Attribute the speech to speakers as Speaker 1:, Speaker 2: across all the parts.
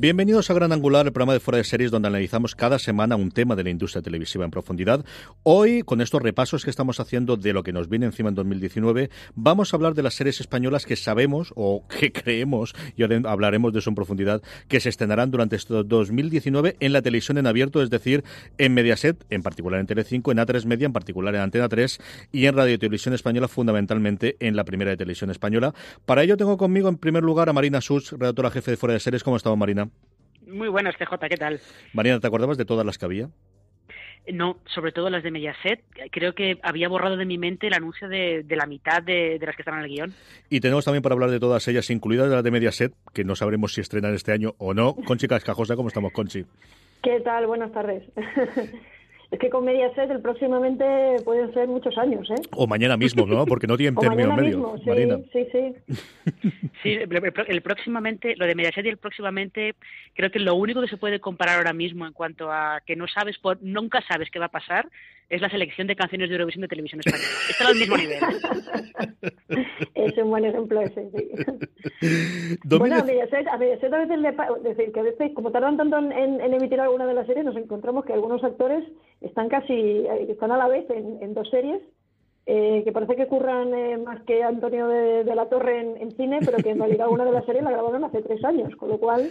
Speaker 1: Bienvenidos a Gran Angular, el programa de Fuera de Series donde analizamos cada semana un tema de la industria televisiva en profundidad. Hoy, con estos repasos que estamos haciendo de lo que nos viene encima en 2019, vamos a hablar de las series españolas que sabemos o que creemos, y hablaremos de eso en profundidad, que se estrenarán durante este 2019 en la televisión en abierto, es decir, en Mediaset, en particular en Telecinco, en A3 Media, en particular en Antena 3 y en Radio y Televisión Española, fundamentalmente en la primera de Televisión Española. Para ello tengo conmigo en primer lugar a Marina Sus, redactora jefe de Fuera de Series. ¿Cómo estamos, Marina?
Speaker 2: Muy buenas, CJ, ¿qué tal?
Speaker 1: Mariana, ¿te acordabas de todas las que había?
Speaker 2: No, sobre todo las de Mediaset. Creo que había borrado de mi mente el anuncio de, la mitad de, las que están en el guion.
Speaker 1: Y tenemos también para hablar de todas ellas, incluidas las de Mediaset, que no sabremos si estrenan este año o no. Conchi Cascajosa, ¿cómo estamos, Conchi?
Speaker 3: ¿Qué tal? Buenas tardes. Es que con Mediaset el próximamente pueden ser muchos años, ¿eh?
Speaker 1: O mañana mismo, ¿no? Porque no tienen término medio.
Speaker 3: Mismo, sí, sí,
Speaker 2: sí. sí, el próximamente, lo de Mediaset y el próximamente, creo que lo único que se puede comparar ahora mismo en cuanto a que no sabes, por, nunca sabes qué va a pasar, es la selección de canciones de Eurovisión de televisión española. Está al mismo nivel.
Speaker 3: es un buen ejemplo ese, sí. bueno, a Mediaset, a Mediaset a veces le decir que a veces, como tardan tanto en, en emitir alguna de las series, nos encontramos que algunos actores están casi, eh, están a la vez en, dos series, eh, que parece que curran eh, más que Antonio de, la Torre en, en, cine, pero que en realidad una de las series la grabaron hace tres años, con lo cual,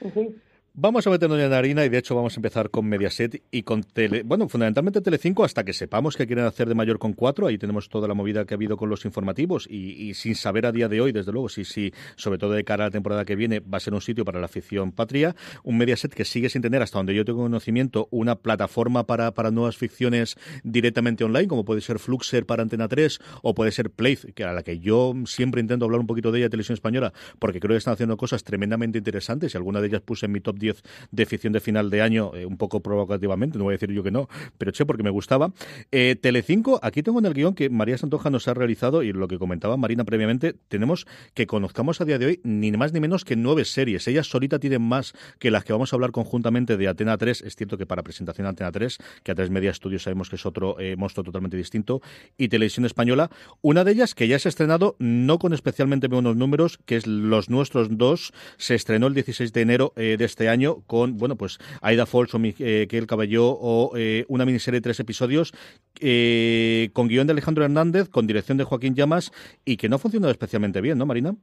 Speaker 3: en fin.
Speaker 1: Vamos a meternos en la harina y de hecho vamos a empezar con Mediaset y con Tele, bueno, fundamentalmente Telecinco hasta que sepamos que quieren hacer de mayor con cuatro. Ahí tenemos toda la movida que ha habido con los informativos y, sin saber a día de hoy, desde luego, si, si, sobre todo de cara a la temporada que viene, va a ser un sitio para la afición patria. Un Mediaset que sigue sin tener, hasta donde yo tengo conocimiento, una plataforma para, para nuevas ficciones directamente online, como puede ser Fluxer para Antena 3 o puede ser Play, que a la que yo siempre intento hablar un poquito de ella, Televisión Española, porque creo que están haciendo cosas tremendamente interesantes y alguna de ellas puse en mi top 10 de ficción de final de año, eh, un poco provocativamente, no voy a decir yo que no, pero che, porque me gustaba. Eh, Telecinco, aquí tengo en el guion que María Santoja nos ha realizado y lo que comentaba Marina previamente, tenemos que conozcamos a día de hoy ni más ni menos que nueve series. Ella solita tiene más que las que vamos a hablar conjuntamente de Atena 3. Es cierto que para presentación Atena 3, que a 3 Media Studios sabemos que es otro eh, monstruo totalmente distinto, y Televisión Española. Una de ellas que ya se ha estrenado, no con especialmente buenos números, que es Los Nuestros Dos, se estrenó el 16 de enero de este año con bueno, pues Aida Falls o Miguel Caballó o eh, una miniserie de tres episodios eh, con guion de Alejandro Hernández, con dirección de Joaquín Llamas y que no ha funcionado especialmente bien, ¿no, Marina?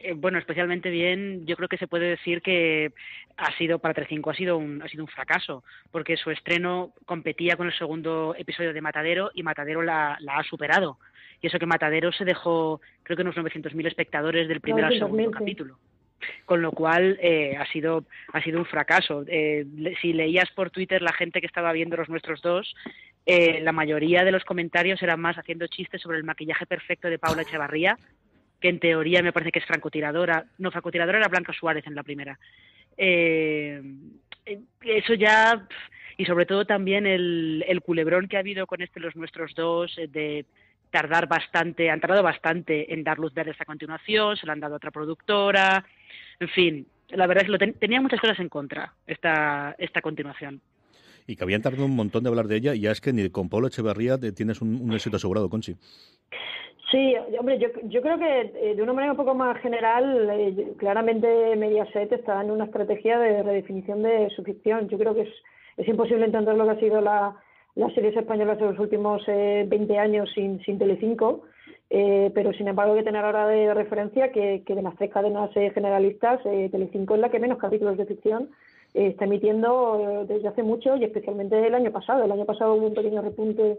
Speaker 2: Eh, bueno, especialmente bien, yo creo que se puede decir que ha sido para 3.5 ha sido un ha sido un fracaso, porque su estreno competía con el segundo episodio de Matadero y Matadero la, la ha superado. Y eso que Matadero se dejó, creo que unos 900.000 espectadores del primer al segundo capítulo con lo cual eh, ha sido ha sido un fracaso. Eh, si leías por Twitter la gente que estaba viendo los nuestros dos, eh, la mayoría de los comentarios eran más haciendo chistes sobre el maquillaje perfecto de Paula Echevarría, que en teoría me parece que es francotiradora. No, francotiradora era Blanca Suárez en la primera. eso ya y sobre todo también el, el culebrón que ha habido con este los nuestros dos de tardar bastante, han tardado bastante en dar luz verde a continuación, se lo han dado a otra productora, en fin, la verdad es que lo tenía muchas cosas en contra esta, esta continuación.
Speaker 1: Y que habían tardado un montón de hablar de ella, y ya es que ni con Pablo Echeverría tienes un, éxito asegurado, Conchi.
Speaker 3: Sí, hombre, yo, yo creo que eh, de una manera un poco más general, eh, claramente Mediaset está en una estrategia de redefinición de su ficción. Yo creo que es, es imposible entender lo que ha sido la, las series españolas de los últimos eh, 20 años sin, sin Telecinco, eh, pero sin embargo hay que tener ahora de referencia que, que de las tres cadenas eh, generalistas, eh, Telecinco es la que menos capítulos de ficción eh, está emitiendo desde hace mucho y especialmente el año pasado. El año pasado hubo un pequeño repunte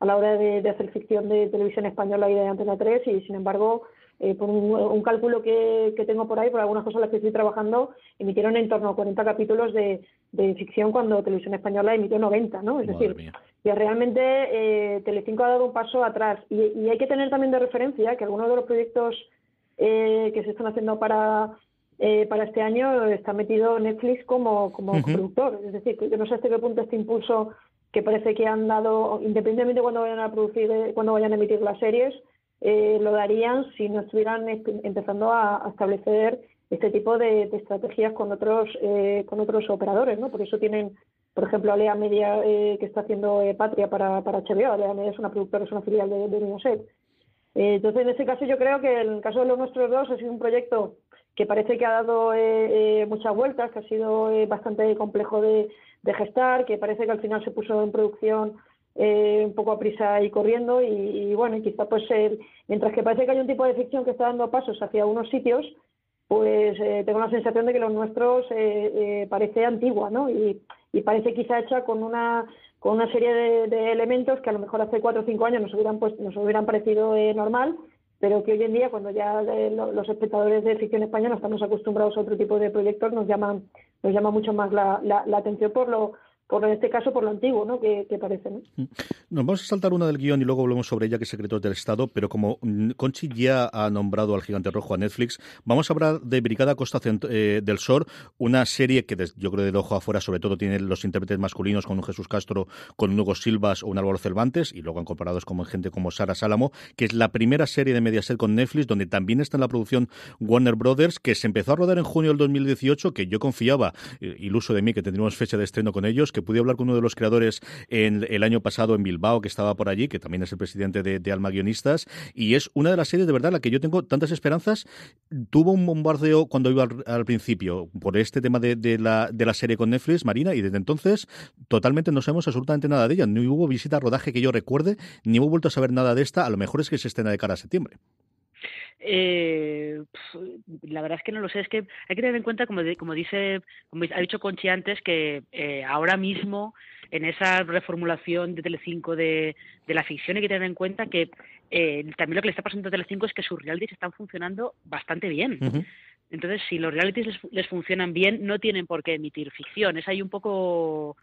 Speaker 3: a la hora de, hacer ficción de televisión española y de Antena 3 y sin embargo eh, por un, cálculo que, tengo por ahí, por algunas cosas las que estoy trabajando, emitieron en torno a 40 capítulos de, ficción cuando Televisión Española emitió 90, ¿no? Es decir, que realmente eh, Telecinco ha dado un paso atrás y, hay que tener también de referencia que algunos de los proyectos eh, que se están haciendo para eh, para este año está metido Netflix como, como productor. Es decir, que yo no sé hasta qué punto este impulso que parece que han dado, independientemente de cuando vayan a producir, cuando vayan a emitir las series, eh, lo darían si no estuvieran empezando a, establecer este tipo de, estrategias con otros eh, con otros operadores, ¿no? Por eso tienen, por ejemplo, Alea Media eh, que está haciendo Patria para, para HBO. Alea Media es una productora, es una filial de, de entonces, en ese caso, yo creo que en el caso de los nuestros dos ha sido un proyecto que parece que ha dado muchas vueltas, que ha sido bastante complejo de, gestar, que parece que al final se puso en producción eh, un poco a prisa y corriendo y, bueno, y quizá pues mientras que parece que hay un tipo de ficción que está dando pasos hacia unos sitios, pues eh, tengo la sensación de que los nuestros eh, parece antigua, ¿no? Y, parece quizá hecha con una con una serie de, elementos que a lo mejor hace cuatro o cinco años nos hubieran pues, nos hubieran parecido normal, pero que hoy en día cuando ya los espectadores de ficción española estamos acostumbrados a otro tipo de proyectos nos llaman nos llama mucho más la, la atención por lo por en este caso por lo antiguo, ¿no? Que, parece, ¿no? Mm.
Speaker 1: Nos vamos a saltar una del guion y luego volvemos sobre ella, que es Secretos del Estado, pero como mm, Conchi ya ha nombrado al Gigante Rojo a Netflix, vamos a hablar de Brigada Costa eh, del Sol, una serie que yo creo de ojo afuera sobre todo tiene los intérpretes masculinos con un Jesús Castro, con un Hugo Silvas o un Álvaro Cervantes, y luego han comparado con gente como Sara Salamo, que es la primera serie de Mediaset con Netflix, donde también está en la producción Warner Brothers, que se empezó a rodar en junio del 2018, que yo confiaba, eh, iluso de mí, que tendríamos fecha de estreno con ellos, que pude hablar con uno de los creadores en, el año pasado en Bilbao, que estaba por allí, que también es el presidente de, Alma Guionistas, y es una de las series de verdad la que yo tengo tantas esperanzas. Tuvo un bombardeo cuando iba al, principio por este tema de, la, de la serie con Netflix, Marina, y desde entonces totalmente no sabemos absolutamente nada de ella. No hubo visita a rodaje que yo recuerde, ni hubo vuelto a saber nada de esta. A lo mejor es que se estrena de cara a septiembre.
Speaker 2: Eh, la verdad es que no lo sé, es que hay que tener en cuenta, como, como dice, como ha dicho Conchi antes, que eh, ahora mismo en esa reformulación de Telecinco de, de la ficción hay que tener en cuenta que eh, también lo que le está pasando a Telecinco es que sus realities están funcionando bastante bien. Entonces, si los realities les, funcionan bien, no tienen por qué emitir ficción. Es ahí un poco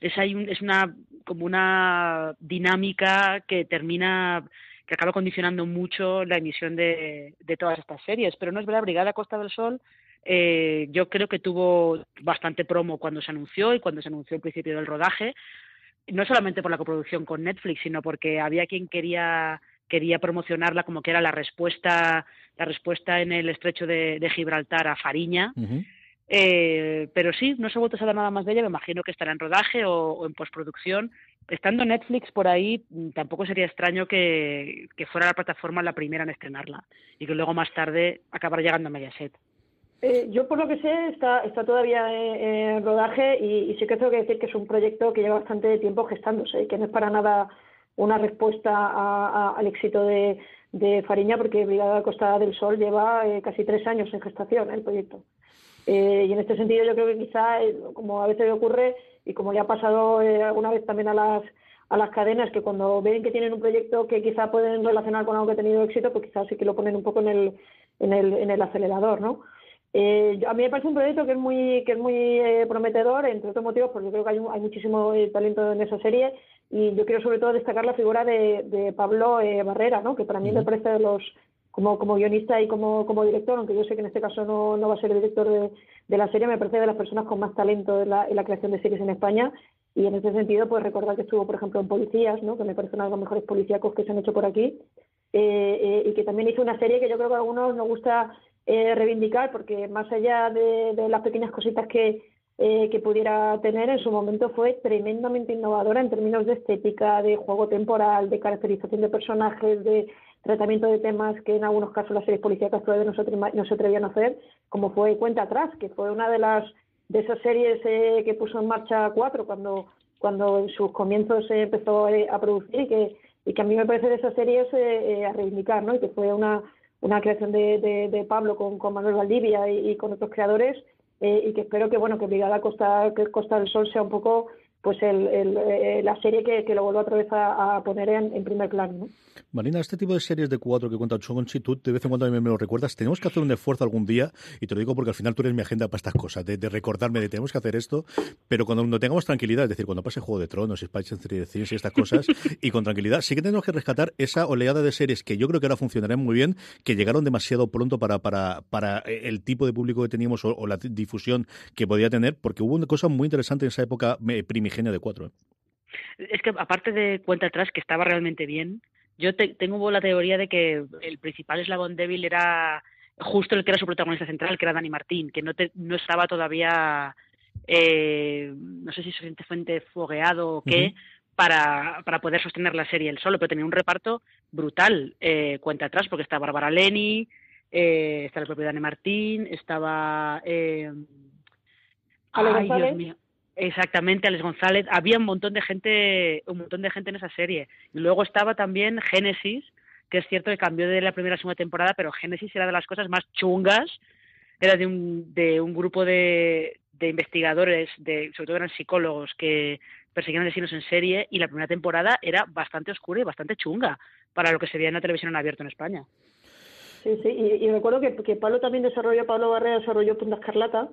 Speaker 2: es ahí es una como una dinámica que termina que acaba condicionando mucho la emisión de, de todas estas series. Pero no es verdad, Brigada Costa del Sol eh, yo creo que tuvo bastante promo cuando se anunció y cuando se anunció el principio del rodaje, no solamente por la coproducción con Netflix, sino porque había quien quería quería promocionarla como que era la respuesta la respuesta en el estrecho de, Gibraltar a Fariña. Eh, pero sí, no se ha vuelto a saber nada más de ella, me imagino que estará en rodaje o, en postproducción. Estando Netflix por ahí, mm, tampoco sería extraño que, fuera la plataforma la primera en estrenarla y que luego más tarde acabara llegando a Mediaset.
Speaker 3: Eh, yo por lo que sé está, está todavía en, rodaje y, sí que tengo que decir que es un proyecto que lleva bastante tiempo gestándose y que no es para nada una respuesta al éxito de, Fariña porque Brigada Costa del Sol lleva eh, casi tres años en gestación el proyecto. Eh, y en este sentido yo creo que quizá, eh, como a veces ocurre, y como ya ha pasado eh, alguna vez también a las, a las cadenas, que cuando ven que tienen un proyecto que quizá pueden relacionar con algo que ha tenido éxito, pues quizás sí que lo ponen un poco en el, en el, en el acelerador, ¿no? a mí me parece un proyecto que es muy que es muy prometedor, entre otros motivos, porque yo creo que hay, hay muchísimo talento en esa serie y yo quiero sobre todo destacar la figura de, de Pablo Barrera, ¿no? que para mí me parece de los como, como guionista y como, como director, aunque yo sé que en este caso no, no va a ser el director de, de la serie, me parece de las personas con más talento en la, en la creación de series en España. Y en ese sentido, pues recordar que estuvo, por ejemplo, en Policías, ¿no? que me parece uno de los mejores policíacos que se han hecho por aquí, eh, eh, y que también hizo una serie que yo creo que a algunos nos gusta eh, reivindicar, porque más allá de, de las pequeñas cositas que, eh, que pudiera tener en su momento fue tremendamente innovadora en términos de estética, de juego temporal, de caracterización de personajes, de, tratamiento de temas que en algunos casos las series policíacas todavía no se, atrevían a hacer, como fue Cuenta Atrás, que fue una de las de esas series eh, que puso en marcha Cuatro cuando cuando en sus comienzos se empezó eh, a producir y que y que a mí me parece de esas series a reivindicar, ¿no? Y que fue una una creación de, de, Pablo con, con, Manuel Valdivia y, con otros creadores y que espero que bueno que Brigada Costa que Costa del Sol sea un poco pues el, el, la serie que, que, lo vuelvo otra vez a, poner en, en primer plano. ¿no?
Speaker 1: Marina, este tipo de series de cuatro que cuenta Chonchi, tú de vez en cuando a mí me lo recuerdas. Tenemos que hacer un esfuerzo algún día, y te lo digo porque al final tú eres mi agenda para estas cosas, de, recordarme de tenemos que hacer esto, pero cuando no tengamos tranquilidad, es decir, cuando pase Juego de Tronos, Spice and y estas cosas, y con tranquilidad, sí que tenemos que rescatar esa oleada de series que yo creo que ahora funcionarán muy bien, que llegaron demasiado pronto para, para, para el tipo de público que teníamos o, la difusión que podía tener, porque hubo una cosa muy interesante en esa época primigenia de cuatro. ¿eh?
Speaker 2: Es que aparte de cuenta atrás, que estaba realmente bien, yo tengo la teoría de que el principal eslabón débil era justo el que era su protagonista central, que era Dani Martín, que no, no estaba todavía, eh, no sé si suficientemente fogueado o qué, para, para poder sostener la serie él solo, pero tenía un reparto brutal, eh, cuenta atrás, porque está Bárbara Leni, eh, está el propio Dani Martín, estaba... Eh, ay, Dios mío. Exactamente, Alex González. Había un montón de gente, un montón de gente en esa serie. Y luego estaba también Génesis, que es cierto que cambió de la primera a segunda temporada, pero Génesis era de las cosas más chungas. Era de un, de un grupo de, de investigadores, de, sobre todo eran psicólogos, que perseguían asesinos en serie. Y la primera temporada era bastante oscura y bastante chunga para lo que se veía en la televisión en abierto en España.
Speaker 3: Sí, sí, y, recuerdo que, que Pablo también desarrolló, Pablo Barrera desarrolló Punta Escarlata,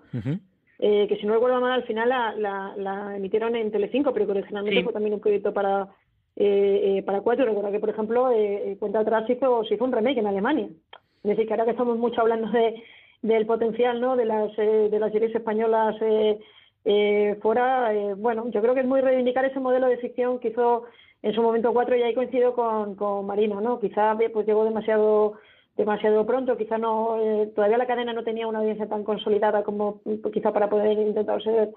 Speaker 3: eh, que si no recuerdo mal al final la, la, la emitieron en Telecinco, pero que originalmente fue también un proyecto para eh, eh, para cuatro. Recuerdo que, por ejemplo, eh, Cuenta atrás hizo, se hizo un remake en Alemania. Es decir, que ahora que estamos mucho hablando de, del potencial ¿no? de, las, eh, de las series españolas eh, eh, fuera, eh, bueno, yo creo que es muy reivindicar ese modelo de ficción que hizo en su momento cuatro y ahí coincido con, con Marino, ¿no? Quizá pues llegó demasiado demasiado pronto, quizá no, eh, todavía la cadena no tenía una audiencia tan consolidada como quizá para poder intentar ser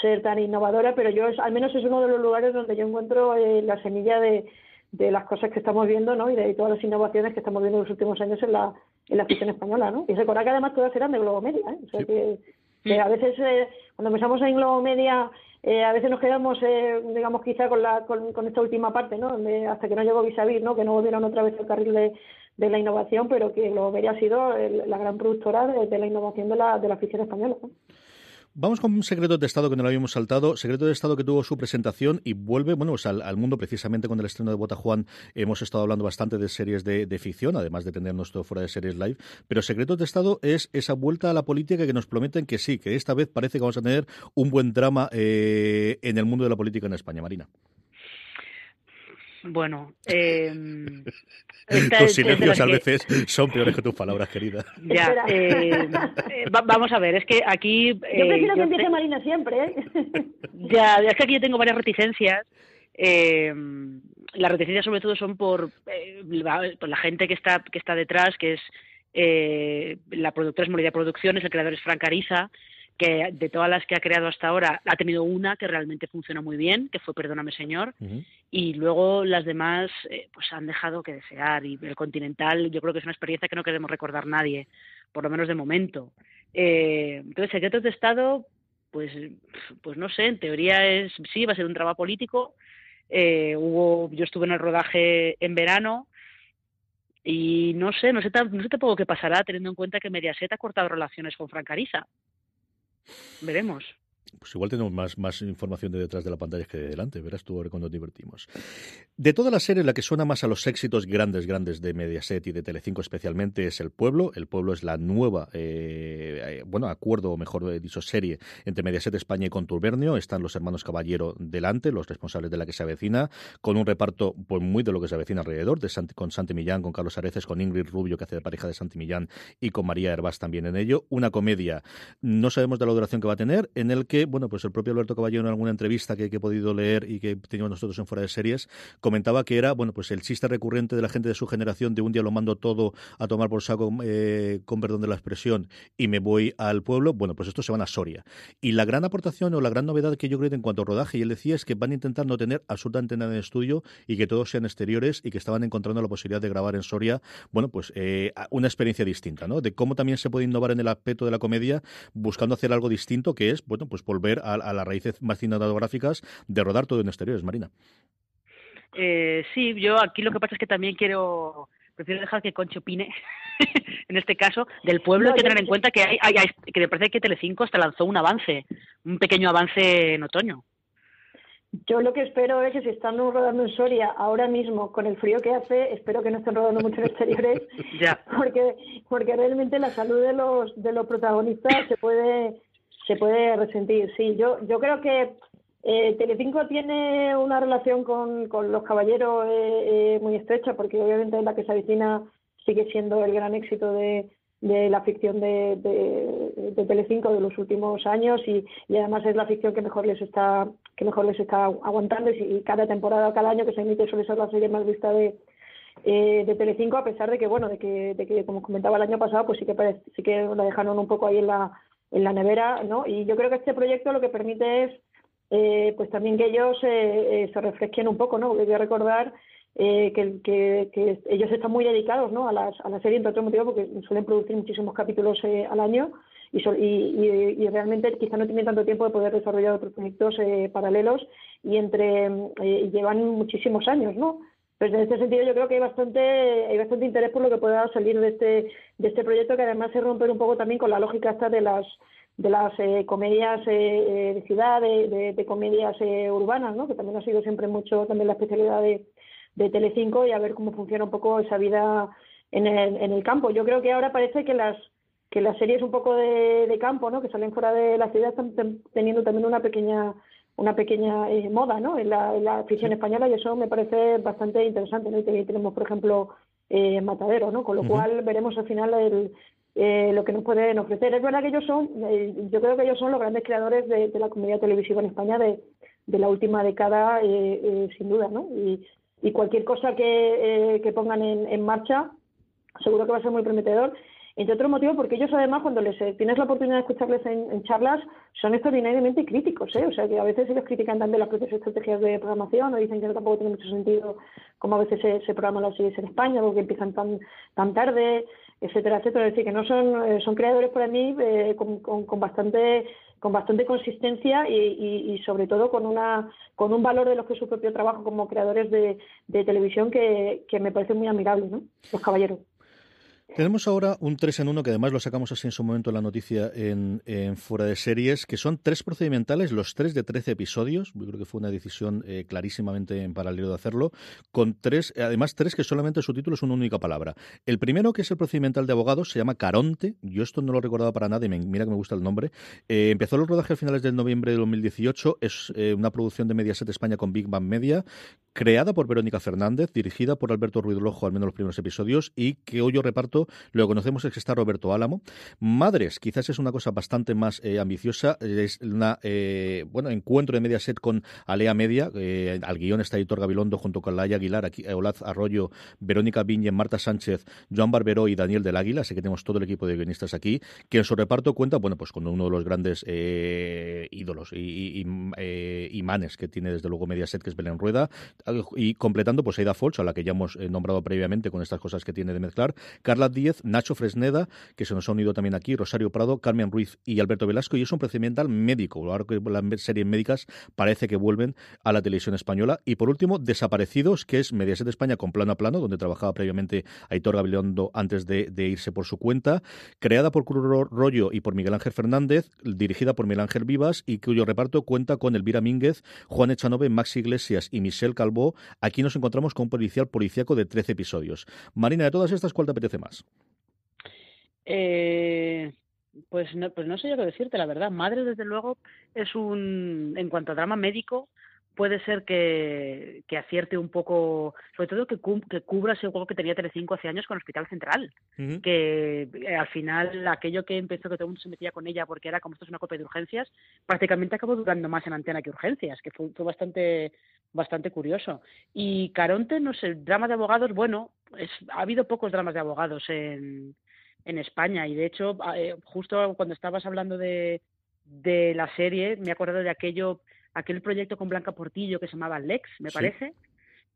Speaker 3: ser tan innovadora, pero yo al menos es uno de los lugares donde yo encuentro eh, la semilla de, de las cosas que estamos viendo, ¿no? Y de todas las innovaciones que estamos viendo en los últimos años en la en la ficción española, ¿no? Y recordar que además todas eran de Globo Media, ¿eh? O sea que, que, a veces eh, cuando pensamos en Globo Media eh, a veces nos quedamos, eh, digamos, quizá con, la, con, esta última parte, ¿no? Hasta que no llegó Visavis, ¿no? Que no volvieron otra vez al carril de, la innovación, pero que lo ha sido la gran productora de, la innovación de la, de la ficción española.
Speaker 1: Vamos con un secreto de Estado que no lo habíamos saltado. Secreto de Estado que tuvo su presentación y vuelve, bueno, pues al, mundo precisamente con el estreno de Bota Juan. Hemos estado hablando bastante de series de, ficción, además de tener nuestro fuera de series live. Pero Secreto de Estado es esa vuelta a la política que nos prometen que sí, que esta vez parece que vamos a tener un buen drama eh, en el mundo de la política en España, Marina.
Speaker 2: Bueno, eh,
Speaker 1: tus silencios a veces son peores que tus palabras, querida.
Speaker 2: Ya, eh, eh vamos a ver, es que aquí...
Speaker 3: yo prefiero que empiece Marina siempre, ¿eh?
Speaker 2: Ya, es que aquí yo tengo varias reticencias. Eh, las reticencias sobre todo son por, eh, por la gente que está, que está detrás, que es eh, la productora es Moridia Producciones, el creador es Frank Ariza, que de todas las que ha creado hasta ahora ha tenido una que realmente funcionó muy bien, que fue Perdóname Señor, y luego las demás eh, pues han dejado que desear y el Continental yo creo que es una experiencia que no queremos recordar nadie, por lo menos de momento. Eh, entonces, Secretos de Estado, pues, pues no sé, en teoría es sí, va a ser un trabajo político. Eh, hubo, yo estuve en el rodaje en verano, y no sé, no sé, no sé tampoco qué pasará teniendo en cuenta que Mediaset ha cortado relaciones con Francariza. Veremos.
Speaker 1: Pues igual tenemos más, más información de detrás de la pantalla que de delante, verás tú ahora cuando nos divertimos. De toda la serie, la que suena más a los éxitos grandes, grandes de Mediaset y de Telecinco especialmente es El Pueblo. El Pueblo es la nueva, eh, eh, bueno, acuerdo, o mejor dicho, serie entre Mediaset España y Contubernio. Están los hermanos Caballero delante, los responsables de la que se avecina, con un reparto pues muy de lo que se avecina alrededor, de con Santi Millán, con Carlos Areces, con Ingrid Rubio, que hace de pareja de Santi Millán, y con María Herbás también en ello. Una comedia, no sabemos de la duración que va a tener, en el que bueno, pues el propio Alberto Caballero en alguna entrevista que, he podido leer y que teníamos nosotros en fuera de series, comentaba que era, bueno, pues el chiste recurrente de la gente de su generación de un día lo mando todo a tomar por saco, eh, con perdón de la expresión, y me voy al pueblo, bueno, pues estos se van a Soria. Y la gran aportación o la gran novedad que yo creo en cuanto a rodaje, y él decía, es que van a intentar no tener absolutamente nada en estudio y que todos sean exteriores y que estaban encontrando la posibilidad de grabar en Soria, bueno, pues eh, una experiencia distinta, ¿no? De cómo también se puede innovar en el aspecto de la comedia buscando hacer algo distinto, que es, bueno, pues volver a, las raíces más cinematográficas de rodar todo en exteriores, Marina.
Speaker 2: Eh, sí, yo aquí lo que pasa es que también quiero prefiero dejar que Concho opine, en este caso, del pueblo. hay que tener en cuenta que, hay, que me parece que Telecinco hasta lanzó un avance, un pequeño avance en otoño.
Speaker 3: Yo lo que espero es que si están rodando en Soria ahora mismo, con el frío que hace, espero que no estén rodando mucho en exteriores, ya. porque porque realmente la salud de los de los protagonistas se puede se puede resentir. Sí, yo yo creo que eh, Telecinco tiene una relación con, con los caballeros eh, eh, muy estrecha, porque obviamente la que se avecina sigue siendo el gran éxito de, de la ficción de, de, de, Telecinco de los últimos años y, y, además es la ficción que mejor les está que mejor les está aguantando y, cada temporada cada año que se emite suele ser la serie más vista de eh, de Telecinco a pesar de que bueno de que, de que como comentaba el año pasado pues sí que sí que la dejaron un poco ahí en la en la nevera no y yo creo que este proyecto lo que permite es eh, pues también que ellos eh, eh, se refresquen un poco no porque voy a recordar eh, que, ellos están muy dedicados ¿no? a, la serie, entre otros motivos, porque suelen producir muchísimos capítulos eh, al año y, y, y, realmente quizá no tienen tanto tiempo de poder desarrollar otros proyectos eh, paralelos y entre llevan muchísimos años, ¿no? Pues en este sentido yo creo que hay bastante hay bastante interés por lo que pueda salir de este de este proyecto que además se rompe un poco también con la lógica esta de las de las eh, comedias eh, de ciudad, de, de, de comedias eh, urbanas, ¿no? que también ha sido siempre mucho también la especialidad de, de Telecinco y a ver cómo funciona un poco esa vida en el, en el campo. Yo creo que ahora parece que las que las series un poco de, de campo, ¿no? que salen fuera de la ciudad, están teniendo también una pequeña una pequeña eh, moda ¿no? en, la, en la ficción española y eso me parece bastante interesante. ¿no? Y tenemos, por ejemplo, eh, Matadero, ¿no? con lo cual veremos al final el, eh, lo que nos pueden ofrecer. Es verdad que ellos son, eh, yo creo que ellos son los grandes creadores de, de la comedia televisiva en España de, de la última década, eh, sin duda, ¿no? Y, y cualquier cosa que, eh, que pongan en, en, marcha seguro que va a ser muy prometedor. Entre otros motivos, porque ellos además cuando les eh, tienes la oportunidad de escucharles en, charlas son extraordinariamente críticos, ¿eh? o sea que a veces ellos critican también las propias estrategias de programación o dicen que no tampoco tiene mucho sentido como a veces se, se programan las series en España porque empiezan tan tan tarde, etcétera, etcétera. Es decir, que no son eh, son creadores para mí eh, con, con, bastante con bastante consistencia y, sobre todo con una con un valor de lo que es su propio trabajo como creadores de, de televisión que, que me parece muy amigable, ¿no? Los caballeros.
Speaker 1: Tenemos ahora un 3 en 1 que además lo sacamos así en su momento en la noticia en, Fuera de Series, que son tres procedimentales, los tres de 13 episodios. Yo creo que fue una decisión eh, clarísimamente en paralelo de hacerlo, con tres, además tres que solamente su título es una única palabra. El primero, que es el procedimental de abogados, se llama Caronte. Yo esto no lo recordaba para nada y me, mira que me gusta el nombre. Eh, empezó el rodaje a finales del noviembre de 2018. Es eh, una producción de Mediaset España con Big Bang Media, creada por Verónica Fernández, dirigida por Alberto Ruiz Lojo, al menos los primeros episodios, y que hoy yo reparto lo conocemos es que está Roberto Álamo. Madres, quizás es una cosa bastante más eh, ambiciosa. Es una, eh, bueno, encuentro de Mediaset con Alea Media. Eh, al guion está Editor Gabilondo junto con Laia Aguilar, aquí, eh, Olaz Arroyo, Verónica Viñe, Marta Sánchez, Joan Barberó y Daniel del Águila. Así que tenemos todo el equipo de guionistas aquí, que en su reparto cuenta, bueno, pues con uno de los grandes ídolos y, y, imanes que tiene desde luego Mediaset, que es Belén Rueda. Y completando, pues Aida Folch, a la que ya hemos nombrado previamente con estas cosas que tiene de mezclar. Carla Díez, Nacho Fresneda, que se nos ha unido también aquí, Rosario Prado, Carmen Ruiz y Alberto Velasco, y es un procedimental médico. Ahora que las series médicas parece que vuelven a la televisión española. Y por último, Desaparecidos, que es Mediaset España con plano a plano, donde trabajaba previamente Aitor Gabilondo antes de, irse por su cuenta, creada por Cruz Rollo y por Miguel Ángel Fernández, dirigida por Miguel Ángel Vivas y cuyo reparto cuenta con Elvira Mínguez, Juan Echanove, Maxi Iglesias y Michelle Calvo. Aquí nos encontramos con un policial policíaco de 13 episodios. Marina, de todas estas, ¿cuál te apetece más?
Speaker 2: Eh, pues no, pues no sé yo qué decirte, la verdad. Madre, desde luego, es un, en cuanto a drama médico, puede ser que, que, acierte un poco, sobre todo que, que cubra ese juego que tenía Telecinco hace años con Hospital Central, que eh, al final aquello que empezó que todo el mundo se metía con ella porque era como esto es una copia de urgencias, prácticamente acabó durando más en antena que urgencias, que fue, fue bastante bastante curioso. Y Caronte, no sé, drama de abogados, bueno, es, ha habido pocos dramas de abogados en, en España y de hecho, eh, justo cuando estabas hablando de, de la serie, me acuerdo de aquello aquel proyecto con Blanca Portillo que se llamaba Lex, me parece,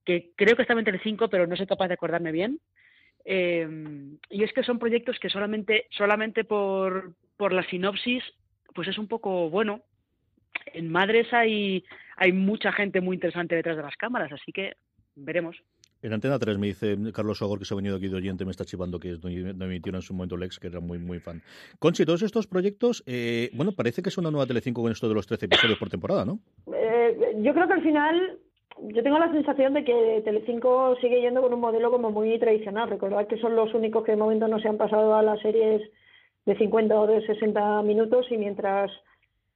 Speaker 2: que creo que estaba entre el 5, pero no soy capaz de acordarme bien. Eh, y es que son proyectos que solamente, solamente por, por la sinopsis, pues es un poco bueno. En Madres hay, hay mucha gente muy interesante detrás de las cámaras, así que veremos.
Speaker 1: En Antena 3 me dice Carlos Sogor, que se ha venido aquí de oyente, me está chivando que no emitieron en su momento Lex, que era muy, muy fan. Conchi, todos estos proyectos, eh, bueno, parece que es una nueva Telecinco con esto de los 13 episodios por temporada, ¿no?
Speaker 3: Eh, yo creo que al final, yo tengo la sensación de que Telecinco sigue yendo con un modelo como muy tradicional. Recordad que son los únicos que de momento no se han pasado a las series de 50 o de 60 minutos y mientras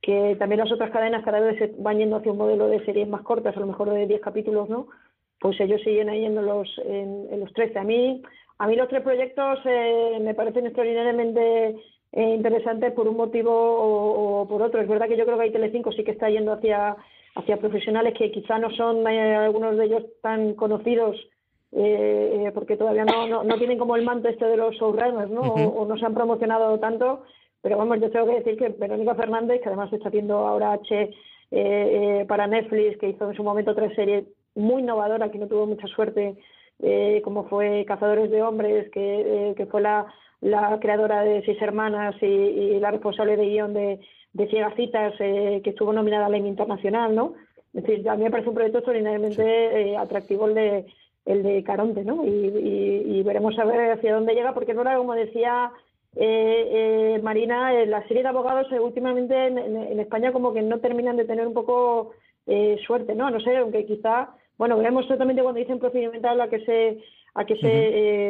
Speaker 3: que también las otras cadenas cada vez se van yendo hacia un modelo de series más cortas, a lo mejor de 10 capítulos, ¿no? Pues ellos siguen ahí en los, en, los 13. A mí, a mí los tres proyectos eh, me parecen extraordinariamente eh, interesantes por un motivo o, por otro. Es verdad que yo creo que hay Telecinco sí que está yendo hacia, hacia profesionales que quizá no son eh, algunos de ellos tan conocidos porque todavía no, no, tienen como el manto este de los showrunners, ¿no? o, no se han promocionado tanto. Pero vamos, yo tengo que decir que Verónica Fernández, que además está haciendo ahora H para Netflix, que hizo en su momento tres series muy innovadora, que no tuvo mucha suerte, eh, como fue Cazadores de Hombres, que, eh, que fue la, la, creadora de Seis Hermanas y, la responsable de guion de, de Ciegacitas, eh, que estuvo nominada al Emmy Internacional, ¿no? Es decir, a mí me parece un proyecto extraordinariamente eh, atractivo el de, el de Caronte, ¿no? Y, y, veremos a ver hacia dónde llega, porque no era, como decía eh, Marina, la serie de abogados últimamente en, en, España como que no terminan de tener un poco suerte, ¿no? No sé, aunque quizá bueno, veremos totalmente cuando dicen procedimental a qué se a qué se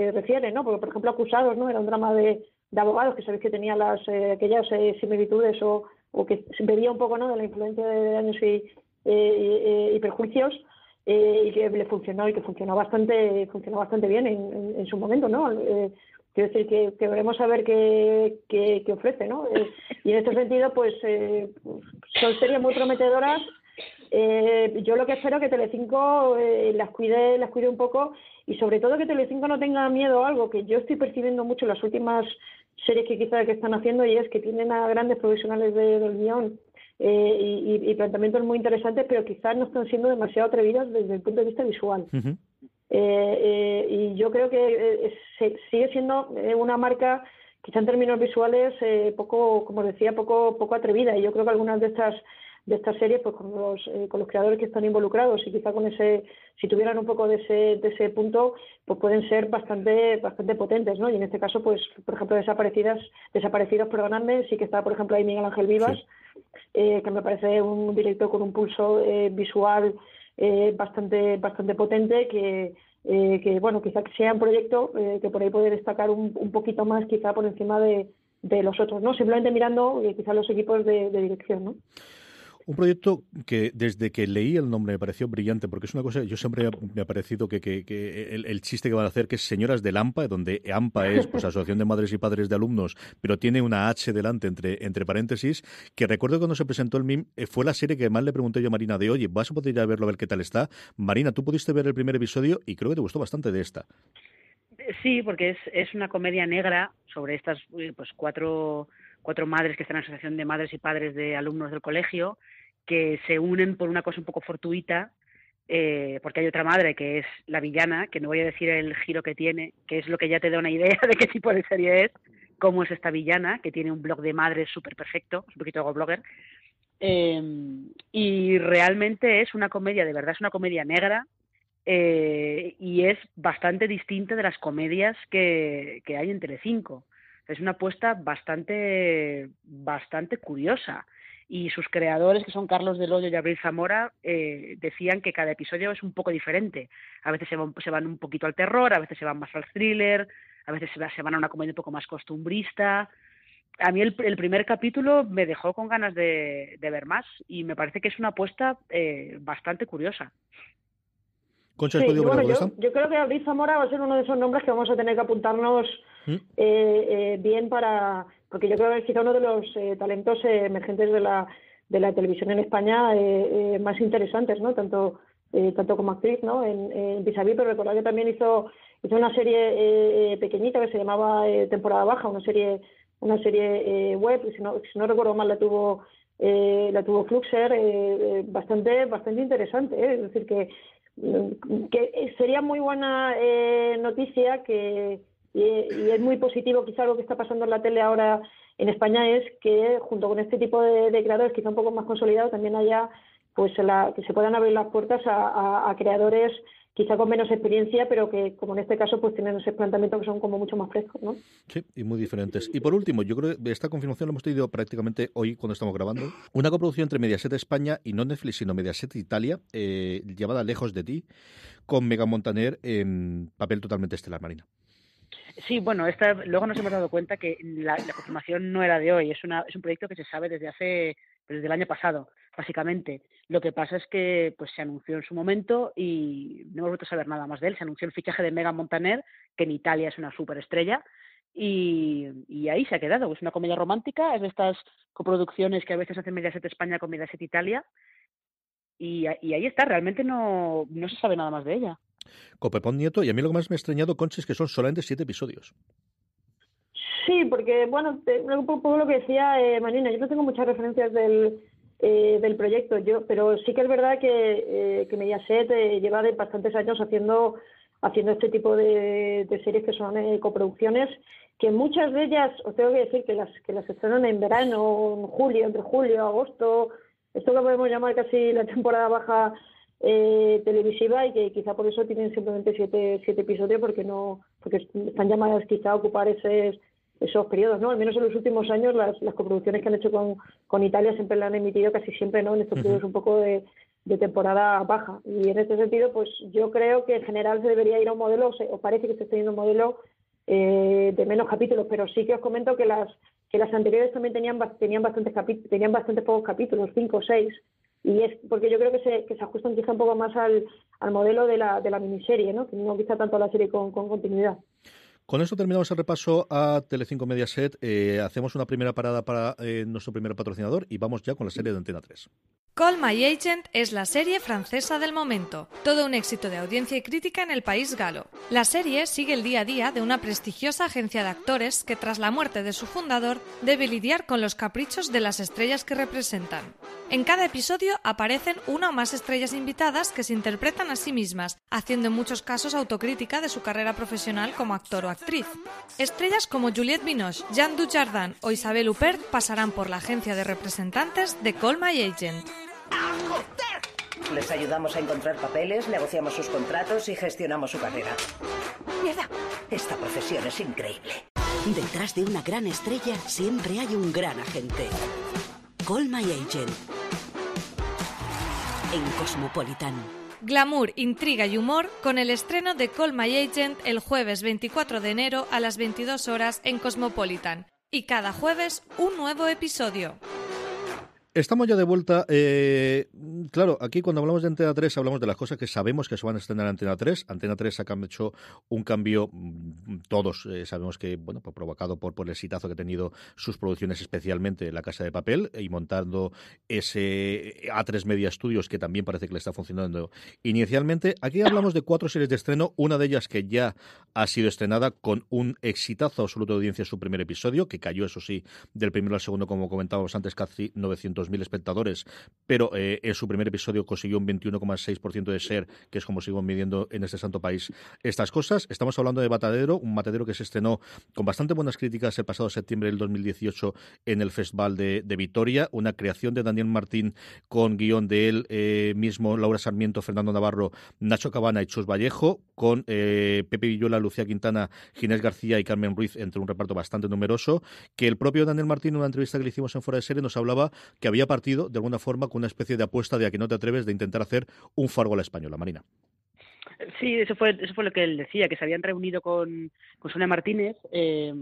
Speaker 3: eh, refiere, ¿no? Porque, por ejemplo, Acusados, ¿no? Era un drama de, de abogados que sabéis que tenía las eh, aquellas eh, similitudes o, o que bebía un poco, ¿no? De la influencia de daños y, y perjuicios y que le funcionó y que funcionó bastante funcionó bastante bien en, en, su momento, ¿no? quiero decir que, que, veremos a ver qué, qué, qué ofrece, ¿no? y en este sentido, pues son series muy prometedoras eh, yo lo que espero es que Telecinco eh, las cuide las cuide un poco y sobre todo que Telecinco no tenga miedo a algo que yo estoy percibiendo mucho en las últimas series que quizás que están haciendo y es que tienen a grandes profesionales de, del guion eh, y, y, planteamientos muy interesantes pero quizás no están siendo demasiado atrevidas desde el punto de vista visual. Eh, y yo creo que sigue siendo una marca quizá en términos visuales poco como decía poco poco atrevida. Y yo creo que algunas de estas de esta serie pues con los, eh, con los creadores que están involucrados y quizá con ese si tuvieran un poco de ese, de ese punto pues pueden ser bastante bastante potentes no y en este caso pues por ejemplo desaparecidas desaparecidos perdonadme sí que está por ejemplo ahí Miguel Ángel Vivas eh, que me parece un director con un pulso eh, visual bastante bastante potente que que bueno quizá sea un proyecto que por ahí puede destacar un, un poquito más quizá por encima de, de los otros no simplemente mirando quizá los equipos de, de dirección no
Speaker 1: un proyecto que desde que leí el nombre me pareció brillante, porque es una cosa, yo siempre me ha parecido que, que, el, chiste que van a hacer, que es Señoras del AMPA, donde AMPA es pues Asociación de Madres y Padres de Alumnos, pero tiene una H delante entre, entre paréntesis, que recuerdo cuando se presentó el MIM, eh, fue la serie que más le pregunté yo a Marina de, oye, ¿vas a poder ir a verlo a ver qué tal está? Marina, tú pudiste ver el primer episodio y creo que te gustó bastante de esta.
Speaker 2: Sí, porque es, es una comedia negra sobre estas pues cuatro cuatro madres que están en la Asociación de Madres y Padres de Alumnos del Colegio que se unen por una cosa un poco fortuita, eh, porque hay otra madre que es la villana, que no voy a decir el giro que tiene, que es lo que ya te da una idea de qué tipo de serie es, cómo es esta villana, que tiene un blog de madres súper perfecto, un poquito de blogger, eh, y realmente es una comedia, de verdad es una comedia negra, eh, y es bastante distinta de las comedias que, que hay en Telecinco. Es una apuesta bastante, bastante curiosa y sus creadores, que son Carlos Del Hoyo y Abril Zamora, eh, decían que cada episodio es un poco diferente. A veces se van, se van, un poquito al terror, a veces se van más al thriller, a veces se, van a una comedia un poco más costumbrista. a mí el, primer capítulo me dejó con ganas de, ver más y me parece que es una apuesta eh, bastante curiosa.
Speaker 3: Concha, yo, creo que Abril Zamora va a ser uno de esos nombres que vamos a tener que apuntarnos ¿Mm? eh, eh, bien para, porque yo creo que es quizá uno de los talentos emergentes de la, de la televisión en España más interesantes, ¿no? Tanto tanto como actriz, ¿no? En, en pero recordad que también hizo hizo una serie pequeñita que se llamaba Temporada Baja, una serie una serie eh, web, si no, si no recuerdo mal la tuvo eh, la tuvo Fluxer, eh, bastante bastante interesante, es decir que que sería muy buena noticia que y, es muy positivo quizá algo que está pasando en la tele ahora en España es que junto con este tipo de, creadores quizá un poco más consolidados también haya pues la, que se puedan abrir las puertas a creadores quizá con menos experiencia, pero que como en este caso pues tienen ese planteamiento que son como mucho más frescos, ¿no?
Speaker 1: Sí, y muy diferentes. Y por último, yo creo que esta confirmación la hemos tenido prácticamente hoy cuando estamos grabando. Una coproducción entre Mediaset España y no Netflix, sino Mediaset Italia, eh, llamada Lejos de ti, con Mega Montaner en papel totalmente estelar, Marina.
Speaker 2: Sí, bueno, esta, luego nos hemos dado cuenta que la, la confirmación no era de hoy, es, una, es un proyecto que se sabe desde hace desde el año pasado, básicamente. Lo que pasa es que pues se anunció en su momento y no hemos vuelto a saber nada más de él. Se anunció el fichaje de Mega Montaner, que en Italia es una superestrella, y, y ahí se ha quedado. Es una comedia romántica, es de estas coproducciones que a veces hacen Mediaset España con Mediaset Italia, y, y ahí está, realmente no, no se sabe nada más de ella.
Speaker 1: Copepón Nieto, y a mí lo que más me ha extrañado, Conchi, es que son solamente siete episodios.
Speaker 3: Sí, porque, bueno, un poco lo que decía eh, Marina, yo no tengo muchas referencias del, eh, del proyecto, yo, pero sí que es verdad que, eh, que Mediaset eh, lleva de bastantes años haciendo haciendo este tipo de, series que son eh, coproducciones, que muchas de ellas, os tengo que decir que las que las estrenan en verano, en julio, entre julio agosto, esto que podemos llamar casi la temporada baja eh, televisiva y que quizá por eso tienen simplemente siete, siete episodios porque no porque están llamadas quizá a ocupar ese esos periodos, ¿no? Al menos en los últimos años las, las coproducciones que han hecho con, con Italia siempre la han emitido casi siempre, ¿no? En estos periodos un poco de, de temporada baja. Y en este sentido, pues yo creo que en general se debería ir a un modelo, o, parece que se está yendo a un modelo eh, de menos capítulos, pero sí que os comento que las que las anteriores también tenían tenían bastantes tenían bastantes pocos capítulos, cinco o seis, y es porque yo creo que se, que se ajustan quizá un poco más al, al modelo de la, de la miniserie, ¿no? Que no quizá tanto a la serie con, con continuidad.
Speaker 1: Con esto terminamos el repaso a Telecinco Mediaset. Eh, hacemos una primera parada para eh, nuestro primer patrocinador y vamos ya con la serie de Antena 3.
Speaker 4: Call My Agent es la serie francesa del momento, todo un éxito de audiencia y crítica en el país galo. La serie sigue el día a día de una prestigiosa agencia de actores que tras la muerte de su fundador debe lidiar con los caprichos de las estrellas que representan. En cada episodio aparecen una o más estrellas invitadas que se interpretan a sí mismas, haciendo en muchos casos autocrítica de su carrera profesional como actor o actriz. Estrellas como Juliette Binoche, Jean Dujardin o Isabelle Huppert pasarán por la agencia de representantes de Call My Agent.
Speaker 5: Les ayudamos a encontrar papeles, negociamos sus contratos y gestionamos su carrera. ¡Mierda! Esta profesión es increíble.
Speaker 6: Detrás de una gran estrella siempre hay un gran agente. Call My Agent. En Cosmopolitan.
Speaker 4: Glamour, intriga y humor con el estreno de Call My Agent el jueves 24 de enero a las 22 horas en Cosmopolitan. Y cada jueves un nuevo episodio.
Speaker 1: Estamos ya de vuelta. Eh, claro, aquí cuando hablamos de Antena 3 hablamos de las cosas que sabemos que se van a estrenar en Antena 3. Antena 3 ha hecho un cambio, mm, todos eh, sabemos que, bueno, pues provocado por, el exitazo que ha tenido sus producciones, especialmente La Casa de Papel, y montando ese A3 Media Studios que también parece que le está funcionando inicialmente. Aquí hablamos de cuatro series de estreno, una de ellas que ya ha sido estrenada con un exitazo absoluto de audiencia en su primer episodio, que cayó, eso sí, del primero al segundo, como comentábamos antes, casi 900 mil espectadores, pero eh, en su primer episodio consiguió un 21,6% de ser, que es como sigo midiendo en este santo país estas cosas. Estamos hablando de Batadero, un Matadero que se estrenó con bastante buenas críticas el pasado septiembre del 2018 en el Festival de, Vitoria, una creación de Daniel Martín con guion de él eh, mismo, Laura Sarmiento, Fernando Navarro, Nacho Cabana y Chus Vallejo, con eh, Pepe Villola, Lucía Quintana, Ginés García y Carmen Ruiz, entre un reparto bastante numeroso, que el propio Daniel Martín, en una entrevista que le hicimos en Fuera de Serie, nos hablaba que había había partido, de alguna forma, con una especie de apuesta de a que no te atreves de intentar hacer un fargo a la española, Marina.
Speaker 2: Sí, eso fue, eso fue lo que él decía, que se habían reunido con, con Sonia Martínez, eh,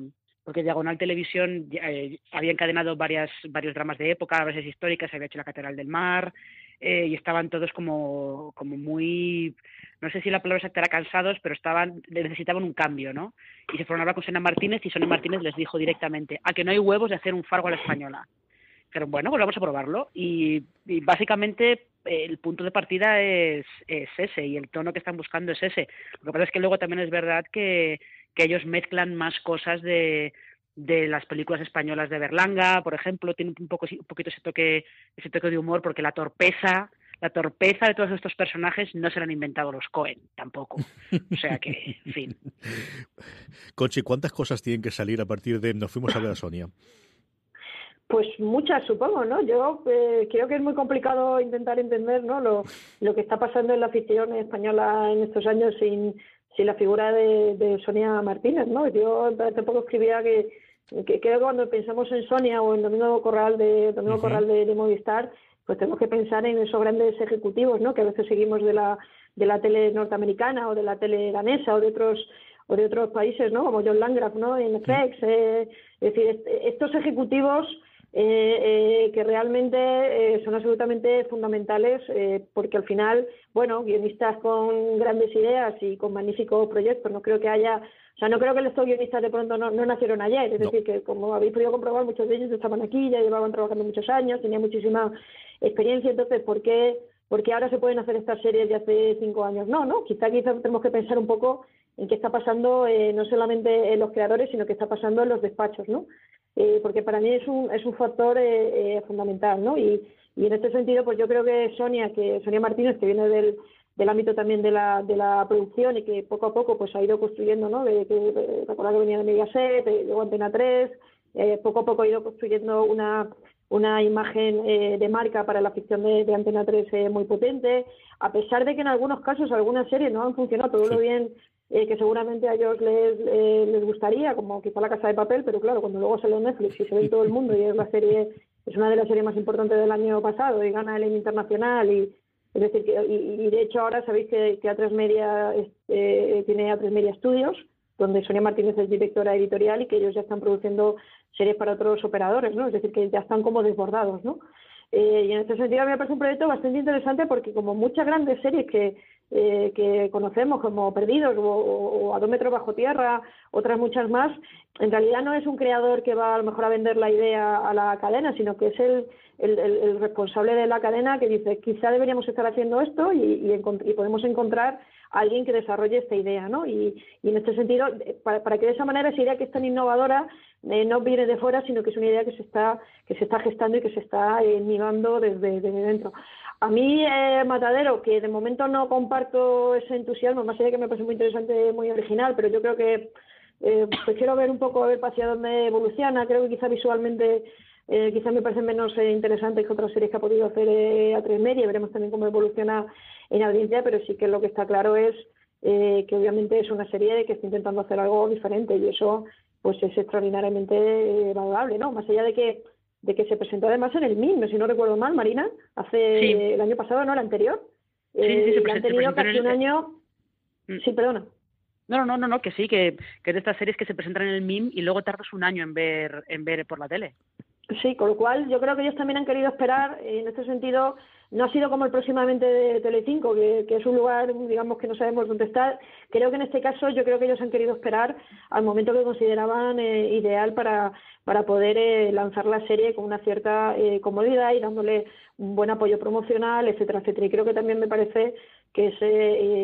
Speaker 2: porque Diagonal Televisión eh, había encadenado varias, varios dramas de época, veces históricas, había hecho La Catedral del Mar, eh, y estaban todos como, como muy, no sé si la palabra exacta era cansados, pero estaban, necesitaban un cambio, ¿no? Y se fueron a hablar con Sonia Martínez y Sonia Martínez les dijo directamente, a que no hay huevos de hacer un Fargo a la española. Pero bueno, pues vamos a probarlo. Y, básicamente el punto de partida es, es, ese y el tono que están buscando es ese. Lo que pasa es que luego también es verdad que, que ellos mezclan más cosas de, de las películas españolas de Berlanga, por ejemplo, tiene un poco un poquito ese toque ese toque de humor porque la torpeza la torpeza de todos estos personajes no se la han inventado los Cohen tampoco. O sea que, en fin.
Speaker 1: Conchi, ¿cuántas cosas tienen que salir a partir de Nos fuimos a ver a Sonia?
Speaker 3: Pues muchas, supongo, ¿no? Yo eh, creo que es muy complicado intentar entender ¿no? lo, lo que está pasando en la afición española en estos años sin, sin la figura de, Sonia Martínez, ¿no? Yo hace poco escribía que, que creo que cuando pensamos en Sonia o en Domingo Corral de Domingo Corral de, Movistar, pues tenemos que pensar en esos grandes ejecutivos, ¿no? Que a veces seguimos de la de la tele norteamericana o de la tele danesa o de otros o de otros países, ¿no? Como John Landgraf, ¿no? En FX. Eh, es decir, estos ejecutivos eh, eh, que realmente eh, son absolutamente fundamentales eh, porque al final, bueno, guionistas con grandes ideas y con magníficos proyectos, no creo que haya, o sea, no creo que estos guionistas de pronto no, no nacieron ayer, es decir, que como habéis podido comprobar, muchos de ellos estaban aquí, ya llevaban trabajando muchos años, tenían muchísima experiencia, entonces, ¿por qué, porque ahora se pueden hacer estas series de hace cinco años? No, ¿no? Quizá, quizá tenemos que pensar un poco en qué está pasando eh, no solamente en los creadores, sino qué está pasando en los despachos, ¿no? Eh, porque para mí es un, es un factor eh, fundamental, ¿no? Y, y en este sentido, pues yo creo que Sonia, que Sonia Martínez, que viene del, del ámbito también de la, de la producción y que poco a poco pues ha ido construyendo, ¿no? De, que, recordar que venía de Mediaset, luego Antena 3, poco a poco ha ido construyendo una una imagen eh, de marca para la ficción de, Antena 3 eh, muy potente, a pesar de que en algunos casos algunas series no han funcionado todo lo bien eh, que seguramente a ellos les, les gustaría, como quizá La Casa de Papel, pero claro, cuando luego sale en Netflix y se ve todo el mundo y es la serie, es una de las series más importantes del año pasado y gana el Emmy Internacional y es decir, que, y, de hecho ahora sabéis que, que A3 Media tiene A3 Media Studios, donde Sonia Martínez es directora editorial y que ellos ya están produciendo series para otros operadores, ¿no? Es decir, que ya están como desbordados, ¿no? Eh, y en este sentido a mí me parece un proyecto bastante interesante porque como muchas grandes series que, eh, que conocemos como Perdidos o, A dos metros bajo tierra, otras muchas más, en realidad no es un creador que va a lo mejor a vender la idea a la cadena, sino que es el, el, responsable de la cadena que dice quizá deberíamos estar haciendo esto y, podemos encontrar a alguien que desarrolle esta idea, ¿no? Y, en este sentido, eh, para, para, que de esa manera esa idea que es tan innovadora eh, no viene de fuera, sino que es una idea que se está que se está gestando y que se está eh, desde dentro. A mí, eh, Matadero, que de momento no comparto ese entusiasmo, más allá de que me parece muy interesante, muy original, pero yo creo que eh, pues ver un poco a ver hacia dónde evoluciona. Creo que quizá visualmente eh, quizá me parece menos eh, interesante que otras series que ha podido hacer eh, a tres media. Veremos también cómo evoluciona en audiencia, pero sí que lo que está claro es eh, que obviamente es una serie que está intentando hacer algo diferente y eso pues es extraordinariamente valorable, ¿no? Más allá de que de que se presentó además en el MIM, si no recuerdo mal, Marina, hace el año pasado, ¿no? El anterior.
Speaker 2: Sí, sí, se,
Speaker 3: han tenido casi un año. Mm. Sí, perdona.
Speaker 2: No, no, no, no, que sí, que, que es de estas series que se presentan en el MIM y luego tardas un año en ver en ver por la tele.
Speaker 3: Sí, con lo cual yo creo que ellos también han querido esperar. En este sentido, no ha sido como el próximamente de Telecinco, que, que es un lugar, digamos, que no sabemos dónde está. Creo que en este caso, yo creo que ellos han querido esperar al momento que consideraban eh, ideal para, para poder eh, lanzar la serie con una cierta eh, comodidad y dándole un buen apoyo promocional, etcétera, etcétera. Y creo que también me parece que es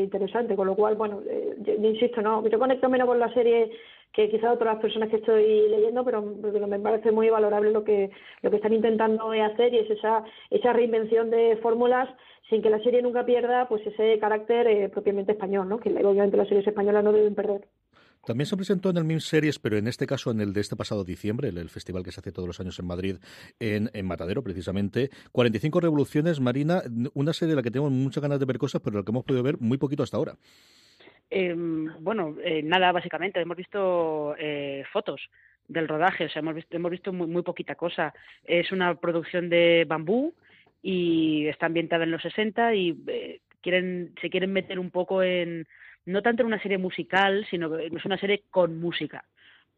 Speaker 3: interesante, con lo cual, bueno, yo, insisto, no, yo conecto menos con la serie que quizás otras personas que estoy leyendo, pero, me parece muy valorable lo que, lo que están intentando hacer y es esa, esa reinvención de fórmulas sin que la serie nunca pierda pues ese carácter eh, propiamente español, ¿no? que obviamente las series españolas no deben perder.
Speaker 1: También se presentó en el MIM Series, pero en este caso en el de este pasado diciembre, el, festival que se hace todos los años en Madrid, en, en, Matadero precisamente. 45 Revoluciones, Marina, una serie de la que tenemos muchas ganas de ver cosas, pero la que hemos podido ver muy poquito hasta ahora.
Speaker 2: Eh, bueno, nada, básicamente. Hemos visto eh, fotos del rodaje, o sea, hemos visto, hemos visto muy, muy poquita cosa. Es una producción de bambú y está ambientada en los 60 y eh, quieren se quieren meter un poco en no tanto en una serie musical, sino que es una serie con música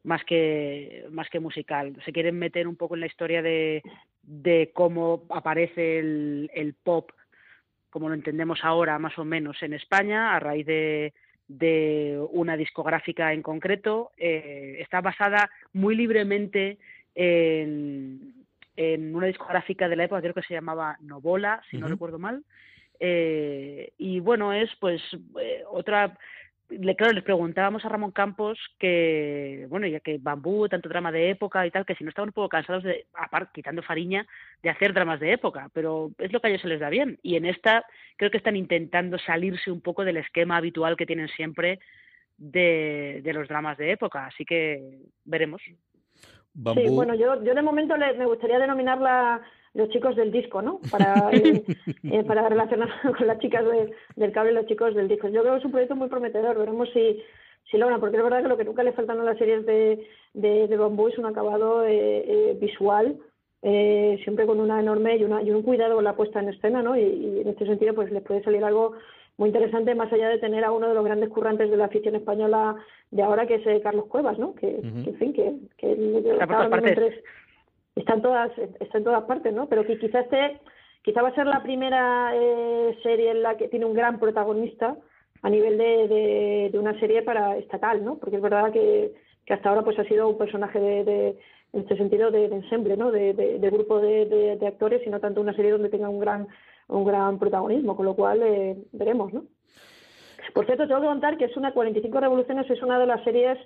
Speaker 2: más que más que musical. Se quieren meter un poco en la historia de, de cómo aparece el, el pop, como lo entendemos ahora más o menos en España, a raíz de, de una discográfica en concreto. Eh, está basada muy libremente en, en, una discográfica de la época, creo que se llamaba Novola, si no recuerdo mal. Eh, y bueno, es pues eh, otra le, claro, les preguntábamos a Ramón Campos que, bueno, ya que Bambú, tanto drama de época y tal, que si no estaban un poco cansados de, aparte, quitando Fariña, de hacer dramas de época, pero es lo que a ellos se les da bien. Y en esta creo que están intentando salirse un poco del esquema habitual que tienen siempre de, de los dramas de época, así que veremos.
Speaker 3: Sí, bueno, yo, yo de momento le, me gustaría denominarla los chicos del disco, ¿no? Para, eh, eh, para relacionar con las chicas del cable y los chicos del disco. Yo creo que es un proyecto muy prometedor, veremos si, si logran, porque es verdad que lo que nunca le faltan a las series de, de, de Bambú es un acabado eh, visual, siempre con una enorme y, una, y un cuidado con la puesta en escena, ¿no? Y, en este sentido, pues les puede salir algo muy interesante, más allá de tener a uno de los grandes currantes de la afición española de ahora, que es Carlos Cuevas, ¿no? Que, en fin, que, que, que está en todas está en todas partes no pero que quizás este quizá va a ser la primera eh, serie en la que tiene un gran protagonista a nivel de, de, una serie para estatal no porque es verdad que, que hasta ahora pues ha sido un personaje de, de en este sentido de, ensemble no de, grupo de, de, actores y no tanto una serie donde tenga un gran un gran protagonismo con lo cual eh, veremos no por cierto tengo que contar que es una 45 revoluciones es una de las series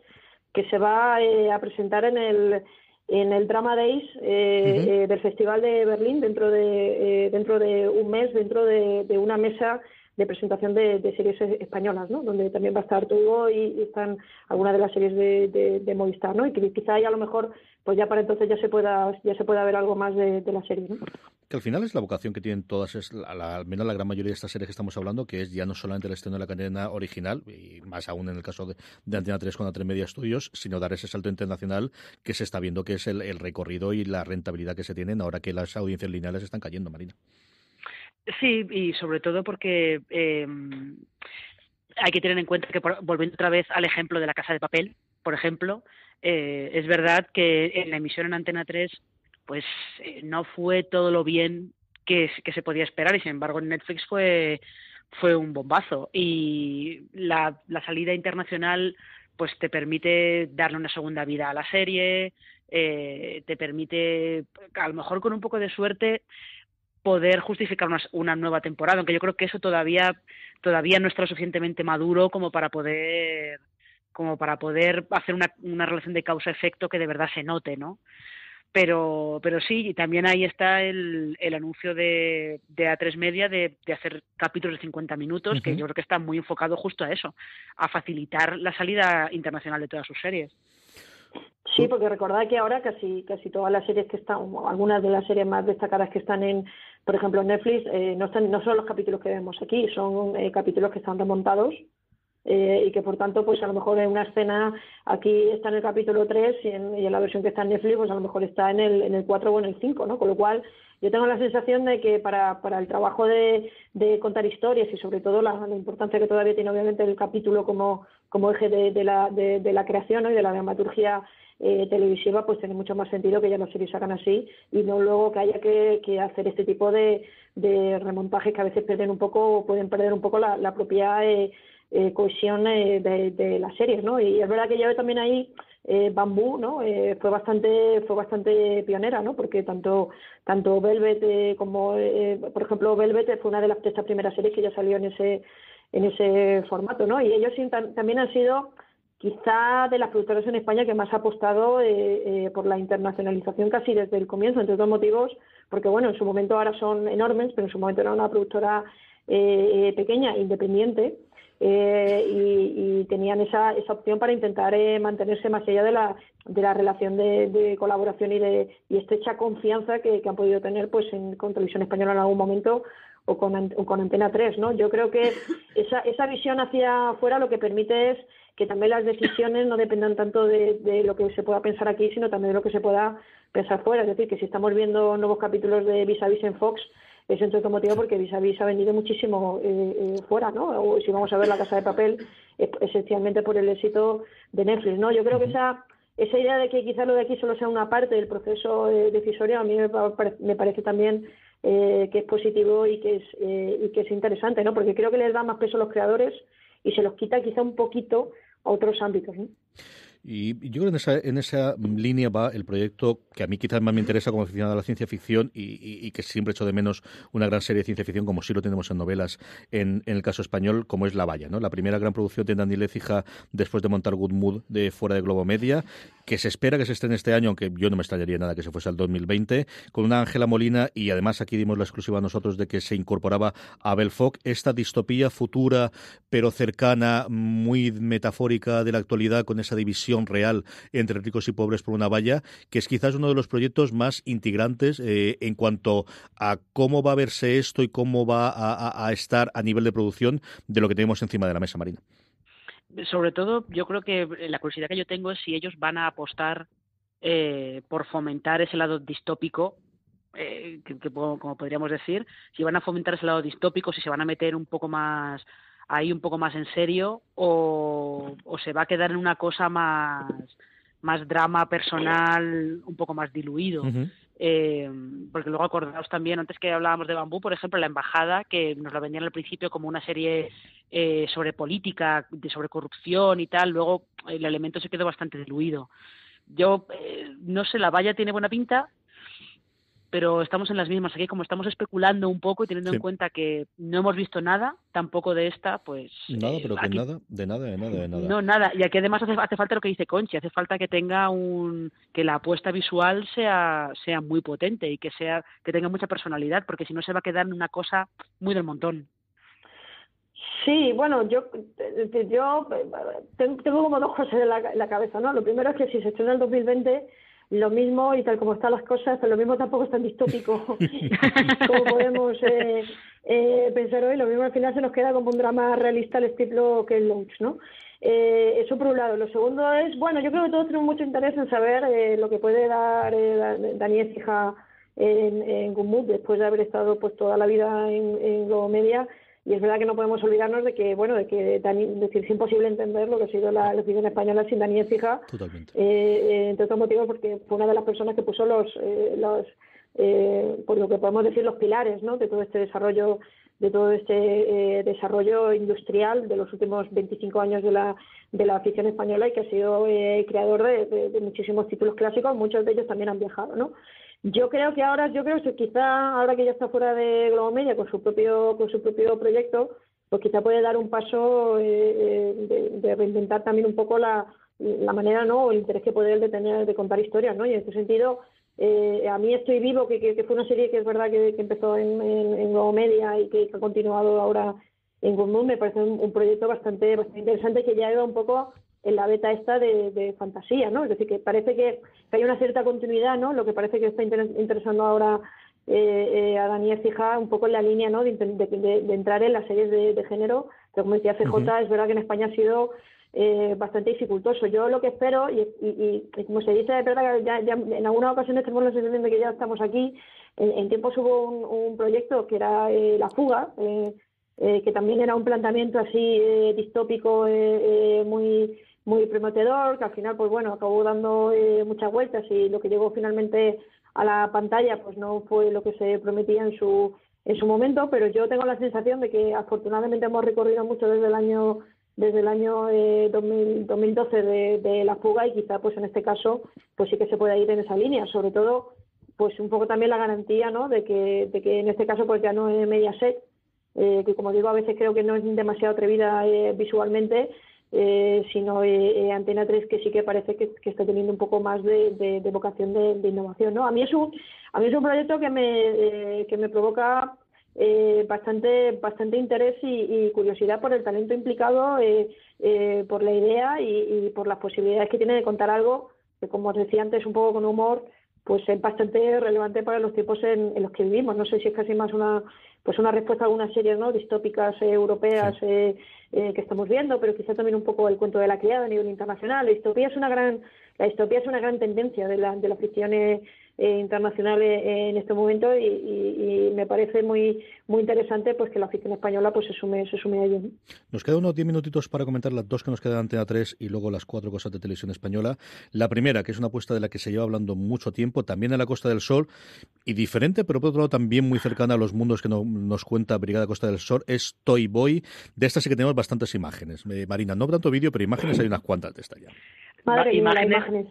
Speaker 3: que se va eh, a presentar en el en el Drama Days eh, eh, del Festival de Berlín dentro de eh, dentro de un mes dentro de, de una mesa de presentación de, de, series españolas, ¿no? Donde también va a estar todo y, están algunas de las series de, Movistar, ¿no? Y que quizá ahí a lo mejor, pues ya para entonces ya se pueda ya se pueda ver algo más de, la serie, ¿no?
Speaker 1: Que al final es la vocación que tienen todas, es al menos la gran mayoría de estas series que estamos hablando, que es ya no solamente el estreno de la cadena original, y más aún en el caso de, Antena 3 con la 3 Media Estudios, sino dar ese salto internacional que se está viendo que es el, el recorrido y la rentabilidad que se tienen ahora que las audiencias lineales están cayendo, Marina.
Speaker 2: Sí, y sobre todo porque eh, hay que tener en cuenta que, volviendo otra vez al ejemplo de la casa de papel, por ejemplo, eh, es verdad que en la emisión en Antena 3 pues eh, no fue todo lo bien que, que, se podía esperar y sin embargo en Netflix fue fue un bombazo. Y la, la salida internacional pues te permite darle una segunda vida a la serie eh, te permite a lo mejor con un poco de suerte poder justificar una, una, nueva temporada, aunque yo creo que eso todavía todavía no está lo suficientemente maduro como para poder como para poder hacer una, una relación de causa-efecto que de verdad se note, ¿no? Pero, pero sí, y también ahí está el, el anuncio de, de A3 Media de, de hacer capítulos de 50 minutos, que yo creo que está muy enfocado justo a eso, a facilitar la salida internacional de todas sus series.
Speaker 3: Sí, porque recordad que ahora casi casi todas las series que están, algunas de las series más destacadas que están en, por ejemplo, en Netflix, eh, no, están, no son los capítulos que vemos aquí, son eh, capítulos que están remontados eh, y que por tanto, pues a lo mejor en una escena aquí está en el capítulo 3 y en, y en la versión que está en Netflix, pues a lo mejor está en el, en el 4 o en el 5, ¿no? Con lo cual, yo tengo la sensación de que para, para el trabajo de, de contar historias y sobre todo la, la, importancia que todavía tiene obviamente el capítulo como, como eje de, de la, de, la creación y de la dramaturgia eh, televisiva, pues tiene mucho más sentido que ya las series hagan así y no luego que haya que, hacer este tipo de, remontajes que a veces pierden un poco, pueden perder un poco la, la propia eh, eh, cohesión eh, de, de, las series, ¿no? Y es verdad que yo también ahí eh, Bambú, ¿no? Eh, fue bastante fue bastante pionera, ¿no? Porque tanto tanto Velvet eh, como eh, por ejemplo Velvet fue una de las de estas primeras series que ya salió en ese en ese formato, ¿no? Y ellos también han sido quizá de las productoras en España que más ha apostado eh, eh, por la internacionalización casi desde el comienzo, entre otros motivos, porque bueno, en su momento ahora son enormes, pero en su momento era una productora pequeña, independiente, eh, y, y, tenían esa, esa opción para intentar eh, mantenerse más allá de la, de la relación de, de colaboración y de y estrecha confianza que, que han podido tener pues en, con Televisión Española en algún momento o con, o con Antena 3, ¿no? Yo creo que esa, esa visión hacia afuera lo que permite es que también las decisiones no dependan tanto de, de, lo que se pueda pensar aquí, sino también de lo que se pueda pensar fuera. Es decir, que si estamos viendo nuevos capítulos de Vis a Vis en Fox, es entre otro motivo porque Vis a Vis ha vendido muchísimo eh, eh, fuera, ¿no? O si vamos a ver La Casa de Papel, es, esencialmente por el éxito de Netflix, ¿no? Yo creo que esa esa idea de que quizá lo de aquí solo sea una parte del proceso eh, decisorio a mí me, parece también eh, que es positivo y que es, eh, y que es interesante, ¿no? Porque creo que les da más peso a los creadores y se los quita quizá un poquito a otros ámbitos. ¿no?
Speaker 1: Y yo creo que en esa, en esa línea va el proyecto que a mí quizás más me interesa como aficionado a la ciencia ficción y, que siempre echo de menos una gran serie de ciencia ficción como sí lo tenemos en novelas en, el caso español, como es La Valla, ¿no? La primera gran producción de Dani Lecija después de montar Good Mood de fuera de Globo Media, que se espera que se esté en este año, aunque yo no me extrañaría nada que se fuese al 2020, con una Ángela Molina y además aquí dimos la exclusiva a nosotros de que se incorporaba a Abel esta distopía futura pero cercana, muy metafórica de la actualidad con esa división real entre ricos y pobres por una valla, que es quizás uno de los proyectos más integrantes eh, en cuanto a cómo va a verse esto y cómo va a, estar a nivel de producción de lo que tenemos encima de la mesa, Marina.
Speaker 2: Sobre todo, yo creo que la curiosidad que yo tengo es si ellos van a apostar eh, por fomentar ese lado distópico eh, que, como podríamos decir, si van a fomentar ese lado distópico, si se van a meter un poco más ahí un poco más en serio o, se va a quedar en una cosa más, más drama personal, un poco más diluido. Eh, porque luego acordaos también, antes que hablábamos de Bambú, por ejemplo, la embajada, que nos la vendían al principio como una serie eh, sobre política, de sobre corrupción y tal, luego el elemento se quedó bastante diluido. Yo, eh, no sé, la valla tiene buena pinta, pero estamos en las mismas. Aquí, como estamos especulando un poco y teniendo en cuenta que no hemos visto nada, tampoco de esta, pues.
Speaker 1: Nada, eh, pero que nada, de nada, de nada, de nada.
Speaker 2: No, nada. Y aquí además hace, hace, falta lo que dice Conchi, hace falta que tenga un. que la apuesta visual sea, sea muy potente y que, sea, que tenga mucha personalidad, porque si no se va a quedar en una cosa muy del montón.
Speaker 3: Sí, bueno, yo, yo tengo como dos cosas en la, en la cabeza, ¿no? Lo primero es que si se estrena el 2020 lo mismo y tal como están las cosas, lo mismo tampoco es tan distópico como podemos eh, eh, pensar hoy. Lo mismo al final se nos queda como un drama realista al estilo que el launch, ¿no? Eh, eso por un lado. Lo segundo es, bueno, yo creo que todos tenemos mucho interés en saber eh, lo que puede dar eh, Daniel Fija en, en después de haber estado pues toda la vida en, en Globo Media y es verdad que no podemos olvidarnos de que, bueno, de que decir, es imposible entender lo que ha sido la elección española sin Daniel Fija,
Speaker 1: Totalmente.
Speaker 3: Eh, eh, entre otros motivos porque fue una de las personas que puso los, eh, los eh, por lo que podemos decir, los pilares ¿no? de todo este desarrollo de todo este desarrollo industrial de los últimos 25 años de la, de la afición española y que ha sido creador de, de, muchísimos títulos clásicos, muchos de ellos también han viajado, ¿no? Yo creo que ahora, yo creo que quizá ahora que ya está fuera de Globo Media con su propio, con su propio proyecto, pues quizá puede dar un paso eh, eh, de, reinventar también un poco la, la manera, ¿no? O el interés que puede él de tener de contar historias, ¿no? Y en este sentido, eh, a mí Estoy Vivo, que, que, fue una serie que es verdad que, empezó en, en, Globo Media y que, ha continuado ahora en Good me parece un, proyecto bastante, bastante interesante que ya iba un poco en la beta esta de, fantasía, ¿no? Es decir, que parece que, hay una cierta continuidad, ¿no? Lo que parece que está interesando ahora eh, eh, a Daniel Fija un poco en la línea, ¿no? De, entrar en las series de, género, pero como decía CJ, es verdad que en España ha sido eh, bastante dificultoso. Yo lo que espero, y, como se dice, es verdad que ya, en algunas ocasiones tenemos la sensación de que ya estamos aquí. En, tiempos hubo un, proyecto que era La Fuga, que también era un planteamiento así distópico muy muy prometedor, que al final, pues bueno, acabó dando eh, muchas vueltas y lo que llegó finalmente a la pantalla, pues no fue lo que se prometía en su en su momento, pero yo tengo la sensación de que afortunadamente hemos recorrido mucho desde el año desde el año eh, 2012 de, de, la fuga y quizá pues en este caso pues sí que se pueda ir en esa línea, sobre todo pues un poco también la garantía ¿no? de que de que en este caso pues ya no es Mediaset eh, que como digo a veces creo que no es demasiado atrevida eh, visualmente eh, sino eh, eh, Antena 3 que sí que parece que, está teniendo un poco más de, vocación de, innovación. ¿no? A, mí es un, a mí es un proyecto que me, que me provoca bastante, bastante interés y, curiosidad por el talento implicado, por la idea y, por las posibilidades que tiene de contar algo que, como os decía antes, un poco con humor, pues es bastante relevante para los tiempos en, los que vivimos. No sé si es casi más una pues una respuesta a algunas series ¿no? distópicas europeas eh, que estamos viendo, pero quizá también un poco el cuento de la criada a nivel internacional. La distopía es una gran, la distopía es una gran tendencia de la, de la ficción eh, eh, internacional eh, en este momento y, me parece muy muy interesante pues que la afición española pues se sume se sume a ello.
Speaker 1: Nos quedan unos 10 minutitos para comentar las dos que nos quedan ante a 3 y luego las cuatro cosas de televisión española. La primera, que es una apuesta de la que se lleva hablando mucho tiempo, también en la Costa del Sol y diferente, pero por otro lado también muy cercana a los mundos que nos cuenta Brigada Costa del Sol, es Toy Boy. De esta sí que tenemos bastantes imágenes. Eh, Marina, no tanto vídeo, pero imágenes hay unas cuantas de esta ya.
Speaker 2: imágenes, imágenes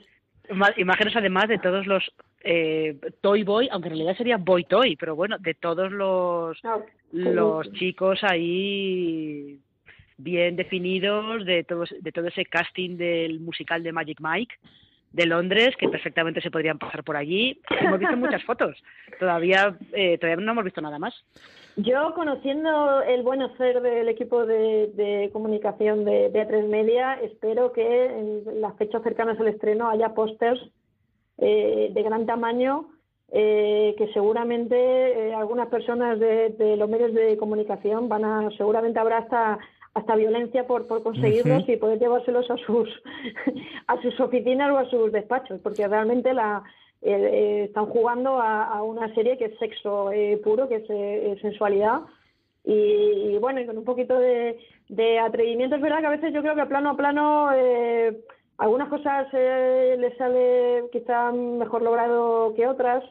Speaker 2: además de todos los eh, Toy Boy, aunque en realidad sería Boy Toy, pero bueno, de todos los, los chicos ahí bien definidos, de todo, de todo ese casting del musical de Magic Mike de Londres, que perfectamente se podrían pasar por allí. Hemos visto muchas fotos, todavía, eh, todavía no hemos visto nada más.
Speaker 3: Yo, conociendo el buen hacer del equipo de, comunicación de Beatriz Media, espero que en las fechas cercanas al estreno haya pósters eh, de gran tamaño eh, que seguramente eh, algunas personas de, los medios de comunicación van a, seguramente habrá hasta hasta violencia por, por conseguirlos y poder llevárselos a sus a sus oficinas o a sus despachos, porque realmente la están jugando a, una serie que es sexo puro, que es sensualidad y, bueno, y con un poquito de, de atrevimiento es verdad que a veces yo creo que plano a plano eh, algunas cosas eh, les sale quizá mejor logrado que otras,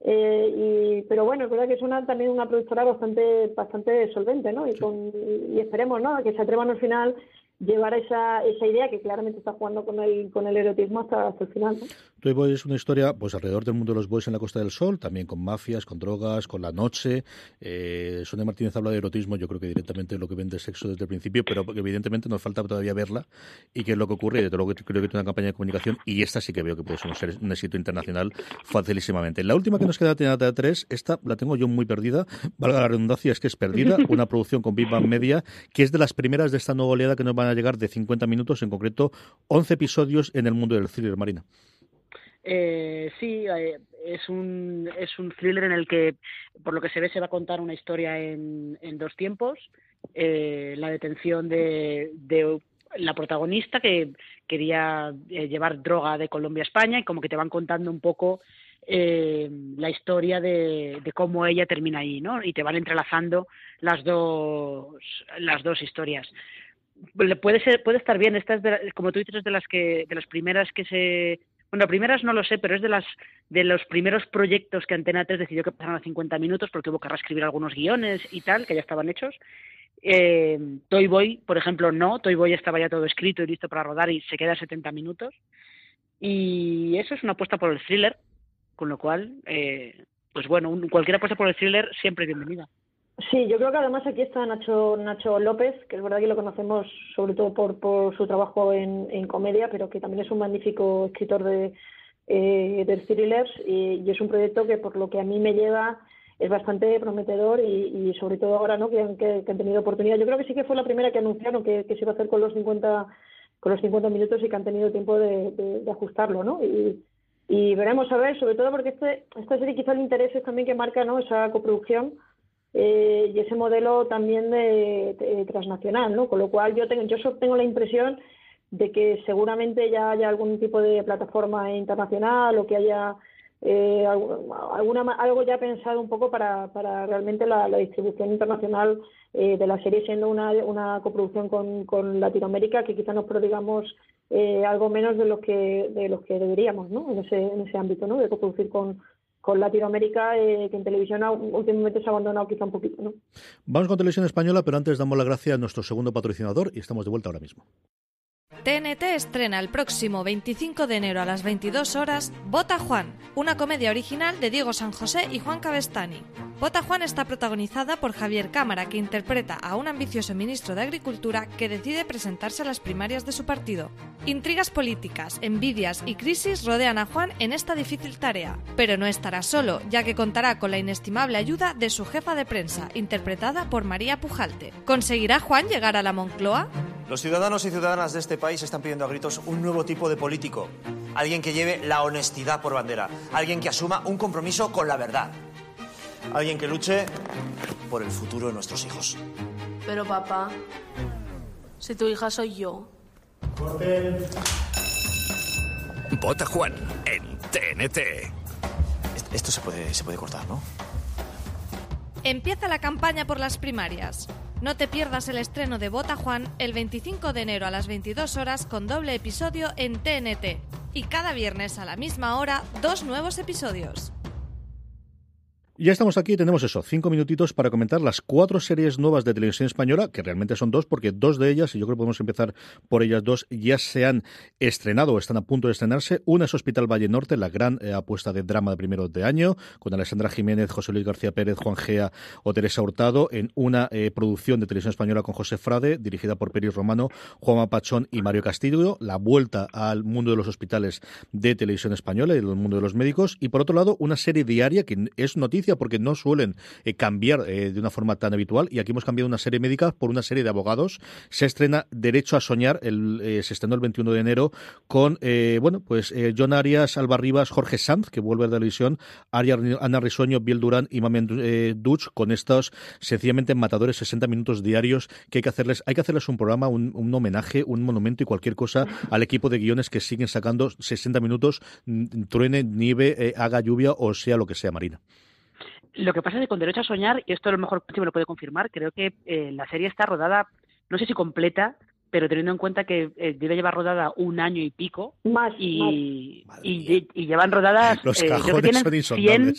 Speaker 3: eh, y, pero bueno, es verdad que es una, también una productora bastante bastante solvente, ¿no? Y, con, y esperemos, ¿no? Que se atrevan al final llevar esa, esa idea que claramente está jugando con el, con el erotismo hasta, el final. ¿no?
Speaker 1: Toy Boy es una historia pues alrededor del mundo de los boys en la Costa del Sol, también con mafias, con drogas, con la noche. Eh, Sonia Martínez habla de erotismo, yo creo que directamente lo que vende sexo desde el principio, pero evidentemente nos falta todavía verla y qué es lo que ocurre. Yo creo que tiene una campaña de comunicación y esta sí que veo que puede ser un, éxito internacional facilísimamente. La última que nos queda de 3, esta la tengo yo muy perdida, valga la redundancia, es que es perdida, una producción con Big Bang Media, que es de las primeras de esta nueva oleada que nos van a llegar de 50 minutos, en concreto 11 episodios en el mundo del thriller, Marina.
Speaker 2: Eh, sí, eh, es, un, es un thriller en el que, por lo que se ve, se va a contar una historia en, en dos tiempos. Eh, la detención de, de la protagonista que quería eh, llevar droga de Colombia a España y como que te van contando un poco eh, la historia de, de, cómo ella termina ahí, ¿no? Y te van entrelazando las dos, las dos historias puede ser puede estar bien esta es como tú dices de las que de las primeras que se bueno primeras no lo sé pero es de las de los primeros proyectos que Antena 3 decidió que pasaran a 50 minutos porque hubo que reescribir algunos guiones y tal que ya estaban hechos. Eh, Toy Boy por ejemplo no. Toy Boy estaba ya todo escrito y listo para rodar y se queda a 70 minutos. Y eso es una apuesta por el thriller con lo cual eh, pues bueno cualquier apuesta por el thriller siempre bienvenida
Speaker 3: Sí, yo creo que además aquí está Nacho Nacho López, que es verdad que lo conocemos sobre todo por, por su trabajo en, en comedia, pero que también es un magnífico escritor de, eh, de thrillers y, es un proyecto que por lo que a mí me lleva es bastante prometedor y, sobre todo ahora no que han, que, han tenido oportunidad. Yo creo que sí que fue la primera que anunciaron que, que se iba a hacer con los 50 con los 50 minutos y que han tenido tiempo de, ajustarlo, ¿no? Y, y veremos a ver, sobre todo porque este, esta serie quizá el interés es también que marca ¿no? esa coproducción eh, y ese modelo también de, transnacional, ¿no? Con lo cual yo tengo, yo tengo la impresión de que seguramente ya haya algún tipo de plataforma internacional o que haya eh, alguna algo ya pensado un poco para, para realmente la, distribución internacional eh, de la serie siendo una, una coproducción con, con Latinoamérica que quizá nos prodigamos eh, algo menos de lo que de los que deberíamos ¿no? en ese en ese ámbito ¿no? de coproducir con, con Latinoamérica, eh, que en televisión últimamente se ha abandonado quizá un poquito. ¿no?
Speaker 1: Vamos con televisión española, pero antes damos la gracia a nuestro segundo patrocinador y estamos de vuelta ahora mismo.
Speaker 4: TNT estrena el próximo 25 de enero a las 22 horas Bota Juan, una comedia original de Diego San José y Juan Cabestani. Bota Juan está protagonizada por Javier Cámara, que interpreta a un ambicioso ministro de Agricultura que decide presentarse a las primarias de su partido. Intrigas políticas, envidias y crisis rodean a Juan en esta difícil tarea, pero no estará solo, ya que contará con la inestimable ayuda de su jefa de prensa, interpretada por María Pujalte. ¿Conseguirá Juan llegar a la Moncloa?
Speaker 7: Los ciudadanos y ciudadanas de este país están pidiendo a gritos un nuevo tipo de político. Alguien que lleve la honestidad por bandera. Alguien que asuma un compromiso con la verdad. Alguien que luche por el futuro de nuestros hijos.
Speaker 8: Pero papá, si tu hija soy yo.
Speaker 9: Vota Juan en TNT.
Speaker 7: esto se puede, se puede cortar, ¿no?
Speaker 4: Empieza la campaña por las primarias. No te pierdas el estreno de Bota Juan el 25 de enero a las 22 horas con doble episodio en TNT. Y cada viernes a la misma hora, dos nuevos episodios.
Speaker 1: Ya estamos aquí, tenemos eso, cinco minutitos para comentar las cuatro series nuevas de televisión española, que realmente son dos, porque dos de ellas, y yo creo que podemos empezar por ellas dos, ya se han estrenado o están a punto de estrenarse. Una es Hospital Valle Norte, la gran eh, apuesta de drama de primero de año, con Alessandra Jiménez, José Luis García Pérez, Juan Gea o Teresa Hurtado, en una eh, producción de televisión española con José Frade, dirigida por Peris Romano, Juan Pachón y Mario Castillo, la vuelta al mundo de los hospitales de televisión española y del mundo de los médicos. Y por otro lado, una serie diaria que es noticia porque no suelen eh, cambiar eh, de una forma tan habitual y aquí hemos cambiado una serie médica por una serie de abogados. Se estrena Derecho a Soñar, el, eh, se estrenó el 21 de enero con, bueno, pues John Arias, Alba Rivas, Jorge Sanz, que vuelve a la televisión, Ana Risueño, Biel Durán y Mamen Duch con estos sencillamente matadores 60 minutos diarios que hay que hacerles, hay que hacerles un programa, un, un homenaje, un monumento y cualquier cosa al equipo de guiones que siguen sacando 60 minutos, truene, nieve, haga lluvia o sea lo que sea, Marina.
Speaker 2: Lo que pasa es que con Derecho a Soñar, y esto a lo mejor si me lo puede confirmar, creo que eh, la serie está rodada, no sé si completa, pero teniendo en cuenta que eh, debe llevar rodada un año y pico.
Speaker 3: Más.
Speaker 2: Y, y, llevan rodadas.
Speaker 1: Los eh, creo, que tienen 100,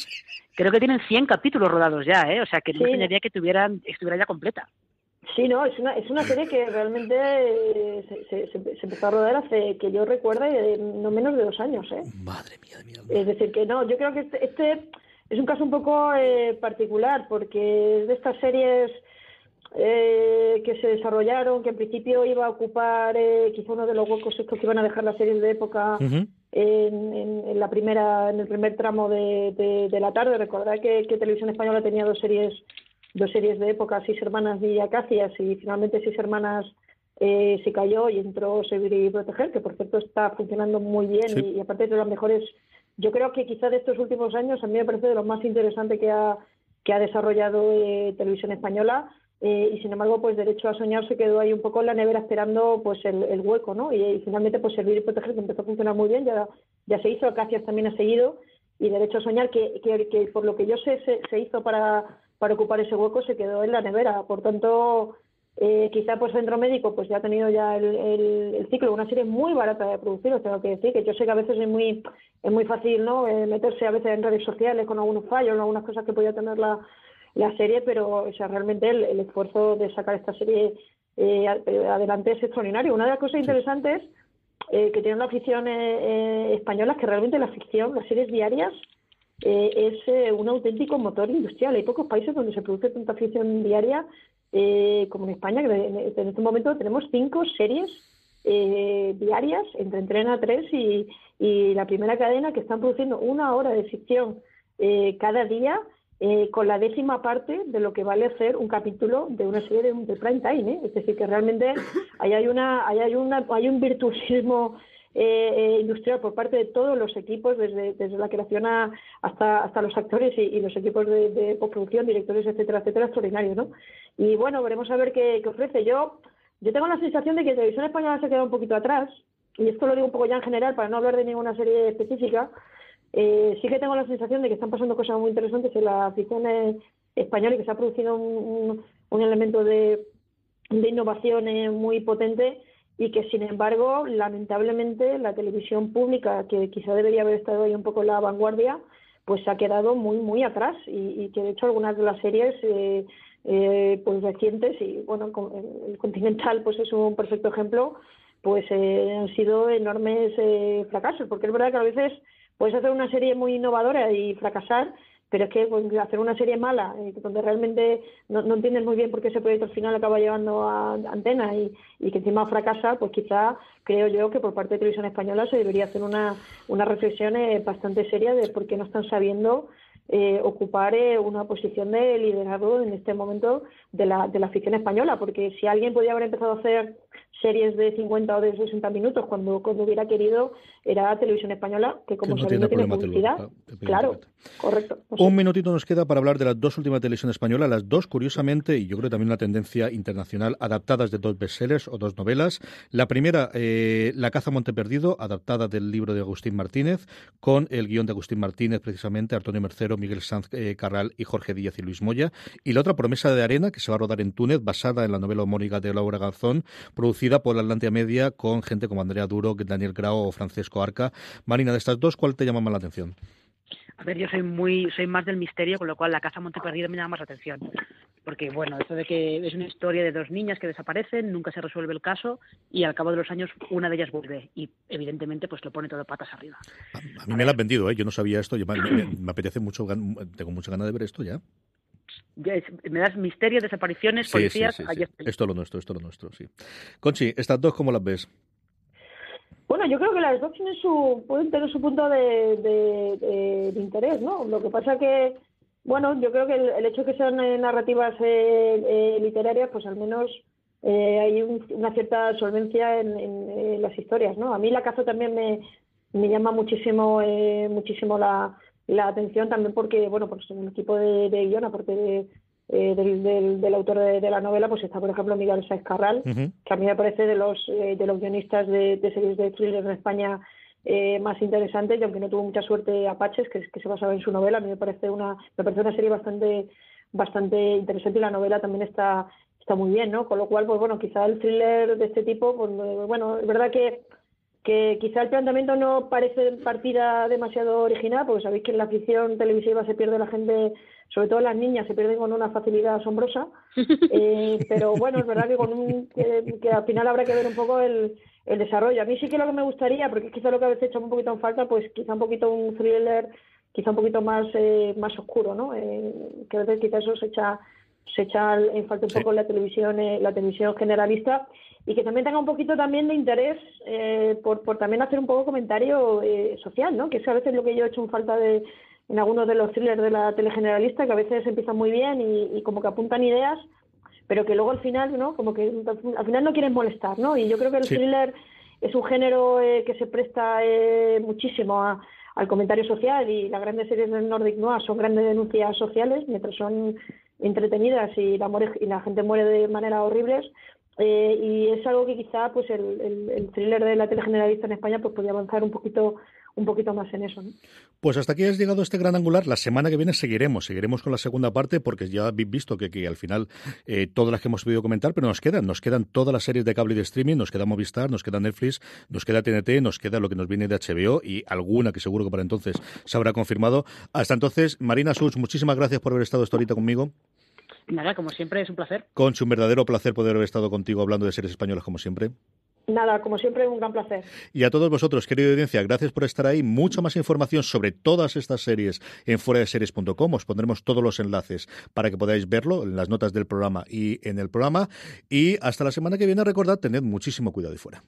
Speaker 2: creo que tienen 100 capítulos rodados ya, ¿eh? O sea, que no me extrañaría que tuvieran, estuviera ya completa.
Speaker 3: Sí, no, es una, es una serie que realmente se, se, empezó a rodar hace que yo recuerde no menos de dos años, ¿eh?
Speaker 1: Madre mía, mía.
Speaker 3: Es decir, que no, yo creo que este, este es un caso un poco eh, particular porque es de estas series eh, que se desarrollaron, que en principio iba a ocupar eh, quizá uno de los huecos estos que iban a dejar las series de época en, la primera, en el primer tramo de, la tarde. Recordad que, Televisión Española tenía dos series, dos series de época, Seis Hermanas y Acacias, y finalmente Seis Hermanas se cayó y entró Servir y Proteger, que por cierto está funcionando muy bien y, y aparte de las mejores yo creo que quizá de estos últimos años a mí me parece de lo más interesante que ha, que ha desarrollado eh, Televisión Española eh, y sin embargo pues Derecho a Soñar se quedó ahí un poco en la nevera esperando pues el, hueco, ¿no? Y, finalmente pues Servir y Proteger que empezó a funcionar muy bien, ya, ya se hizo, Acacias también ha seguido y Derecho a Soñar que, que, por lo que yo sé se, se hizo para, para ocupar ese hueco se quedó en la nevera, por tanto eh, quizá por centro médico pues ya ha tenido ya el, el, ciclo, una serie muy barata de producir, os tengo que decir, que yo sé que a veces es muy es muy fácil no eh, meterse a veces en redes sociales con algunos fallos, algunas cosas que podía tener la, la serie, pero o sea, realmente el, esfuerzo de sacar esta serie eh, adelante es extraordinario. Una de las cosas interesantes eh, que tiene la afición española es que realmente la ficción, las series diarias, es un auténtico motor industrial. Hay pocos países donde se produce tanta ficción diaria eh, como en España, que en este momento tenemos cinco series eh, diarias, entre Entrena 3 y, y, la primera cadena, que están produciendo una hora de ficción eh, cada día, eh, con la décima parte de lo que vale hacer un capítulo de una serie de, de prime time. ¿eh? Es decir, que realmente ahí hay, una, ahí hay, una, hay un virtuosismo eh, eh, industrial por parte de todos los equipos, desde, desde la creación hasta, hasta los actores y, los equipos de, de, postproducción, directores, etcétera, etcétera, extraordinarios, ¿no? Y bueno, veremos a ver qué, ofrece. Yo, yo tengo la sensación de que Televisión Española se queda un poquito atrás, y esto lo digo un poco ya en general para no hablar de ninguna serie específica. Eh, sí que tengo la sensación de que están pasando cosas muy interesantes en la ficción española y que se ha producido un, un, elemento de, de innovación muy potente y que sin embargo lamentablemente la televisión pública que quizá debería haber estado ahí un poco la vanguardia pues se ha quedado muy muy atrás. Y, que de hecho algunas de las series eh, eh, pues recientes y bueno el Continental pues es un perfecto ejemplo pues eh, han sido enormes fracasos. Porque es verdad que a veces puedes hacer una serie muy innovadora y fracasar pero es que pues, hacer una serie mala, eh, donde realmente no, entiendes muy bien por qué ese proyecto al final acaba llevando a antena y, y, que encima fracasa, pues quizá creo yo que por parte de Televisión Española se debería hacer una, una reflexión eh, bastante seria de por qué no están sabiendo eh, ocupar eh, una posición de liderazgo en este momento de la, de la ficción española, porque si alguien podía haber empezado a hacer series de 50 o de 60 minutos cuando, cuando hubiera querido, era Televisión Española, que como sabéis no tiene publicidad. claro, Correcto.
Speaker 1: Un minutito nos queda para hablar de las dos últimas televisiones españolas, las dos, curiosamente, y yo creo también una tendencia internacional, adaptadas de dos bestsellers o dos novelas. La primera, eh, La caza Monte Perdido, adaptada del libro de Agustín Martínez, con el guion de Agustín Martínez, precisamente, Antonio Mercero, Miguel Sanz eh, Carral y Jorge Díaz y Luis Moya. Y la otra, Promesa de Arena, que se va a rodar en Túnez, basada en la novela homónica de Laura Garzón, producida por la Atlantia Media, con gente como Andrea Duro, Daniel Grau o Francesco Arca. Marina, de estas dos, ¿cuál te llama más la atención?
Speaker 2: A ver, yo soy muy, soy más del misterio, con lo cual la casa Monte Perdido me llama más la atención. Porque, bueno, eso de que es una historia de dos niñas que desaparecen, nunca se resuelve el caso y al cabo de los años una de ellas vuelve y, evidentemente, pues lo pone todo patas arriba.
Speaker 1: A, mí me la has vendido, ¿eh? Yo no sabía esto, me, apetece mucho, tengo mucha ganas de ver esto ya.
Speaker 2: Me das misterio, desapariciones, policías.
Speaker 1: esto es lo nuestro, esto es lo nuestro, sí. Conchi, ¿estas dos cómo las ves?
Speaker 3: Bueno, yo creo que las dos tienen su, pueden tener su punto de, interés, ¿no? Lo que pasa que, bueno, yo creo que el, hecho de que sean eh, narrativas eh, eh, literarias, pues al menos hay una cierta solvencia en, las historias, ¿no? A mí la caza también me, me llama muchísimo, muchísimo la, la atención también porque, bueno, pues en el equipo de, de guion, aparte de eh, del, del, autor de, la novela, pues está, por ejemplo, Miguel Sáez Carral, que a mí me parece de los, eh, de los guionistas de, series de thriller en España eh, más interesantes, y aunque no tuvo mucha suerte Apaches, que, que se basaba en su novela, a mí me parece una, me parece una serie bastante, bastante interesante y la novela también está, está muy bien, ¿no? Con lo cual, pues bueno, quizá el thriller de este tipo, pues bueno, es verdad que que quizá el planteamiento no parece partida demasiado original, porque sabéis que en la ficción televisiva se pierde la gente sobre todo las niñas se pierden con una facilidad asombrosa, eh, pero bueno, es verdad que, con un, que, al final habrá que ver un poco el, el desarrollo. A mí sí que lo que me gustaría, porque quizá lo que a veces hecho un poquito en falta, pues quizá un poquito un thriller, quizá un poquito más eh, más oscuro, ¿no? Eh, que a veces quizá eso se echa se echa en falta un poco la televisión eh, la televisión generalista y que también tenga un poquito también de interés eh, por, por también hacer un poco comentario eh, social, ¿no? Que es a veces lo que yo he hecho en falta de, en algunos de los thrillers de la telegeneralista que a veces empiezan muy bien y, como que apuntan ideas, pero que luego al final, ¿no? Como que al final no quieren molestar, ¿no? Y yo creo que el thriller es un género eh, que se presta eh, muchísimo al comentario social y las grandes series del Nordic Noir son grandes denuncias sociales, mientras son entretenidas y la, y la gente muere de manera horribles. Eh, y es algo que quizá pues el, thriller de la telegeneralista en España pues podría avanzar un poquito un poquito más en eso.
Speaker 1: Pues hasta aquí has llegado este gran angular. La semana que viene seguiremos, seguiremos con la segunda parte porque ya habéis visto que, al final eh, todas las que hemos podido comentar, pero nos quedan, nos quedan todas las series de cable y de streaming, nos queda Movistar, nos queda Netflix, nos queda TNT, nos queda lo que nos viene de HBO y alguna que seguro que para entonces se habrá confirmado. Hasta entonces, Marina Sus, muchísimas gracias por haber estado esta ahorita conmigo.
Speaker 2: Nada, como siempre, es un placer.
Speaker 1: Conchi, un verdadero placer poder haber estado contigo hablando de series españolas como siempre.
Speaker 3: Nada, como siempre, un gran placer.
Speaker 1: Y a todos vosotros, querida audiencia, gracias por estar ahí. Mucha más información sobre todas estas series en fuera de series.com. Os pondremos todos los enlaces para que podáis verlo en las notas del programa y en el programa. Y hasta la semana que viene, recordad, tened muchísimo cuidado y fuera.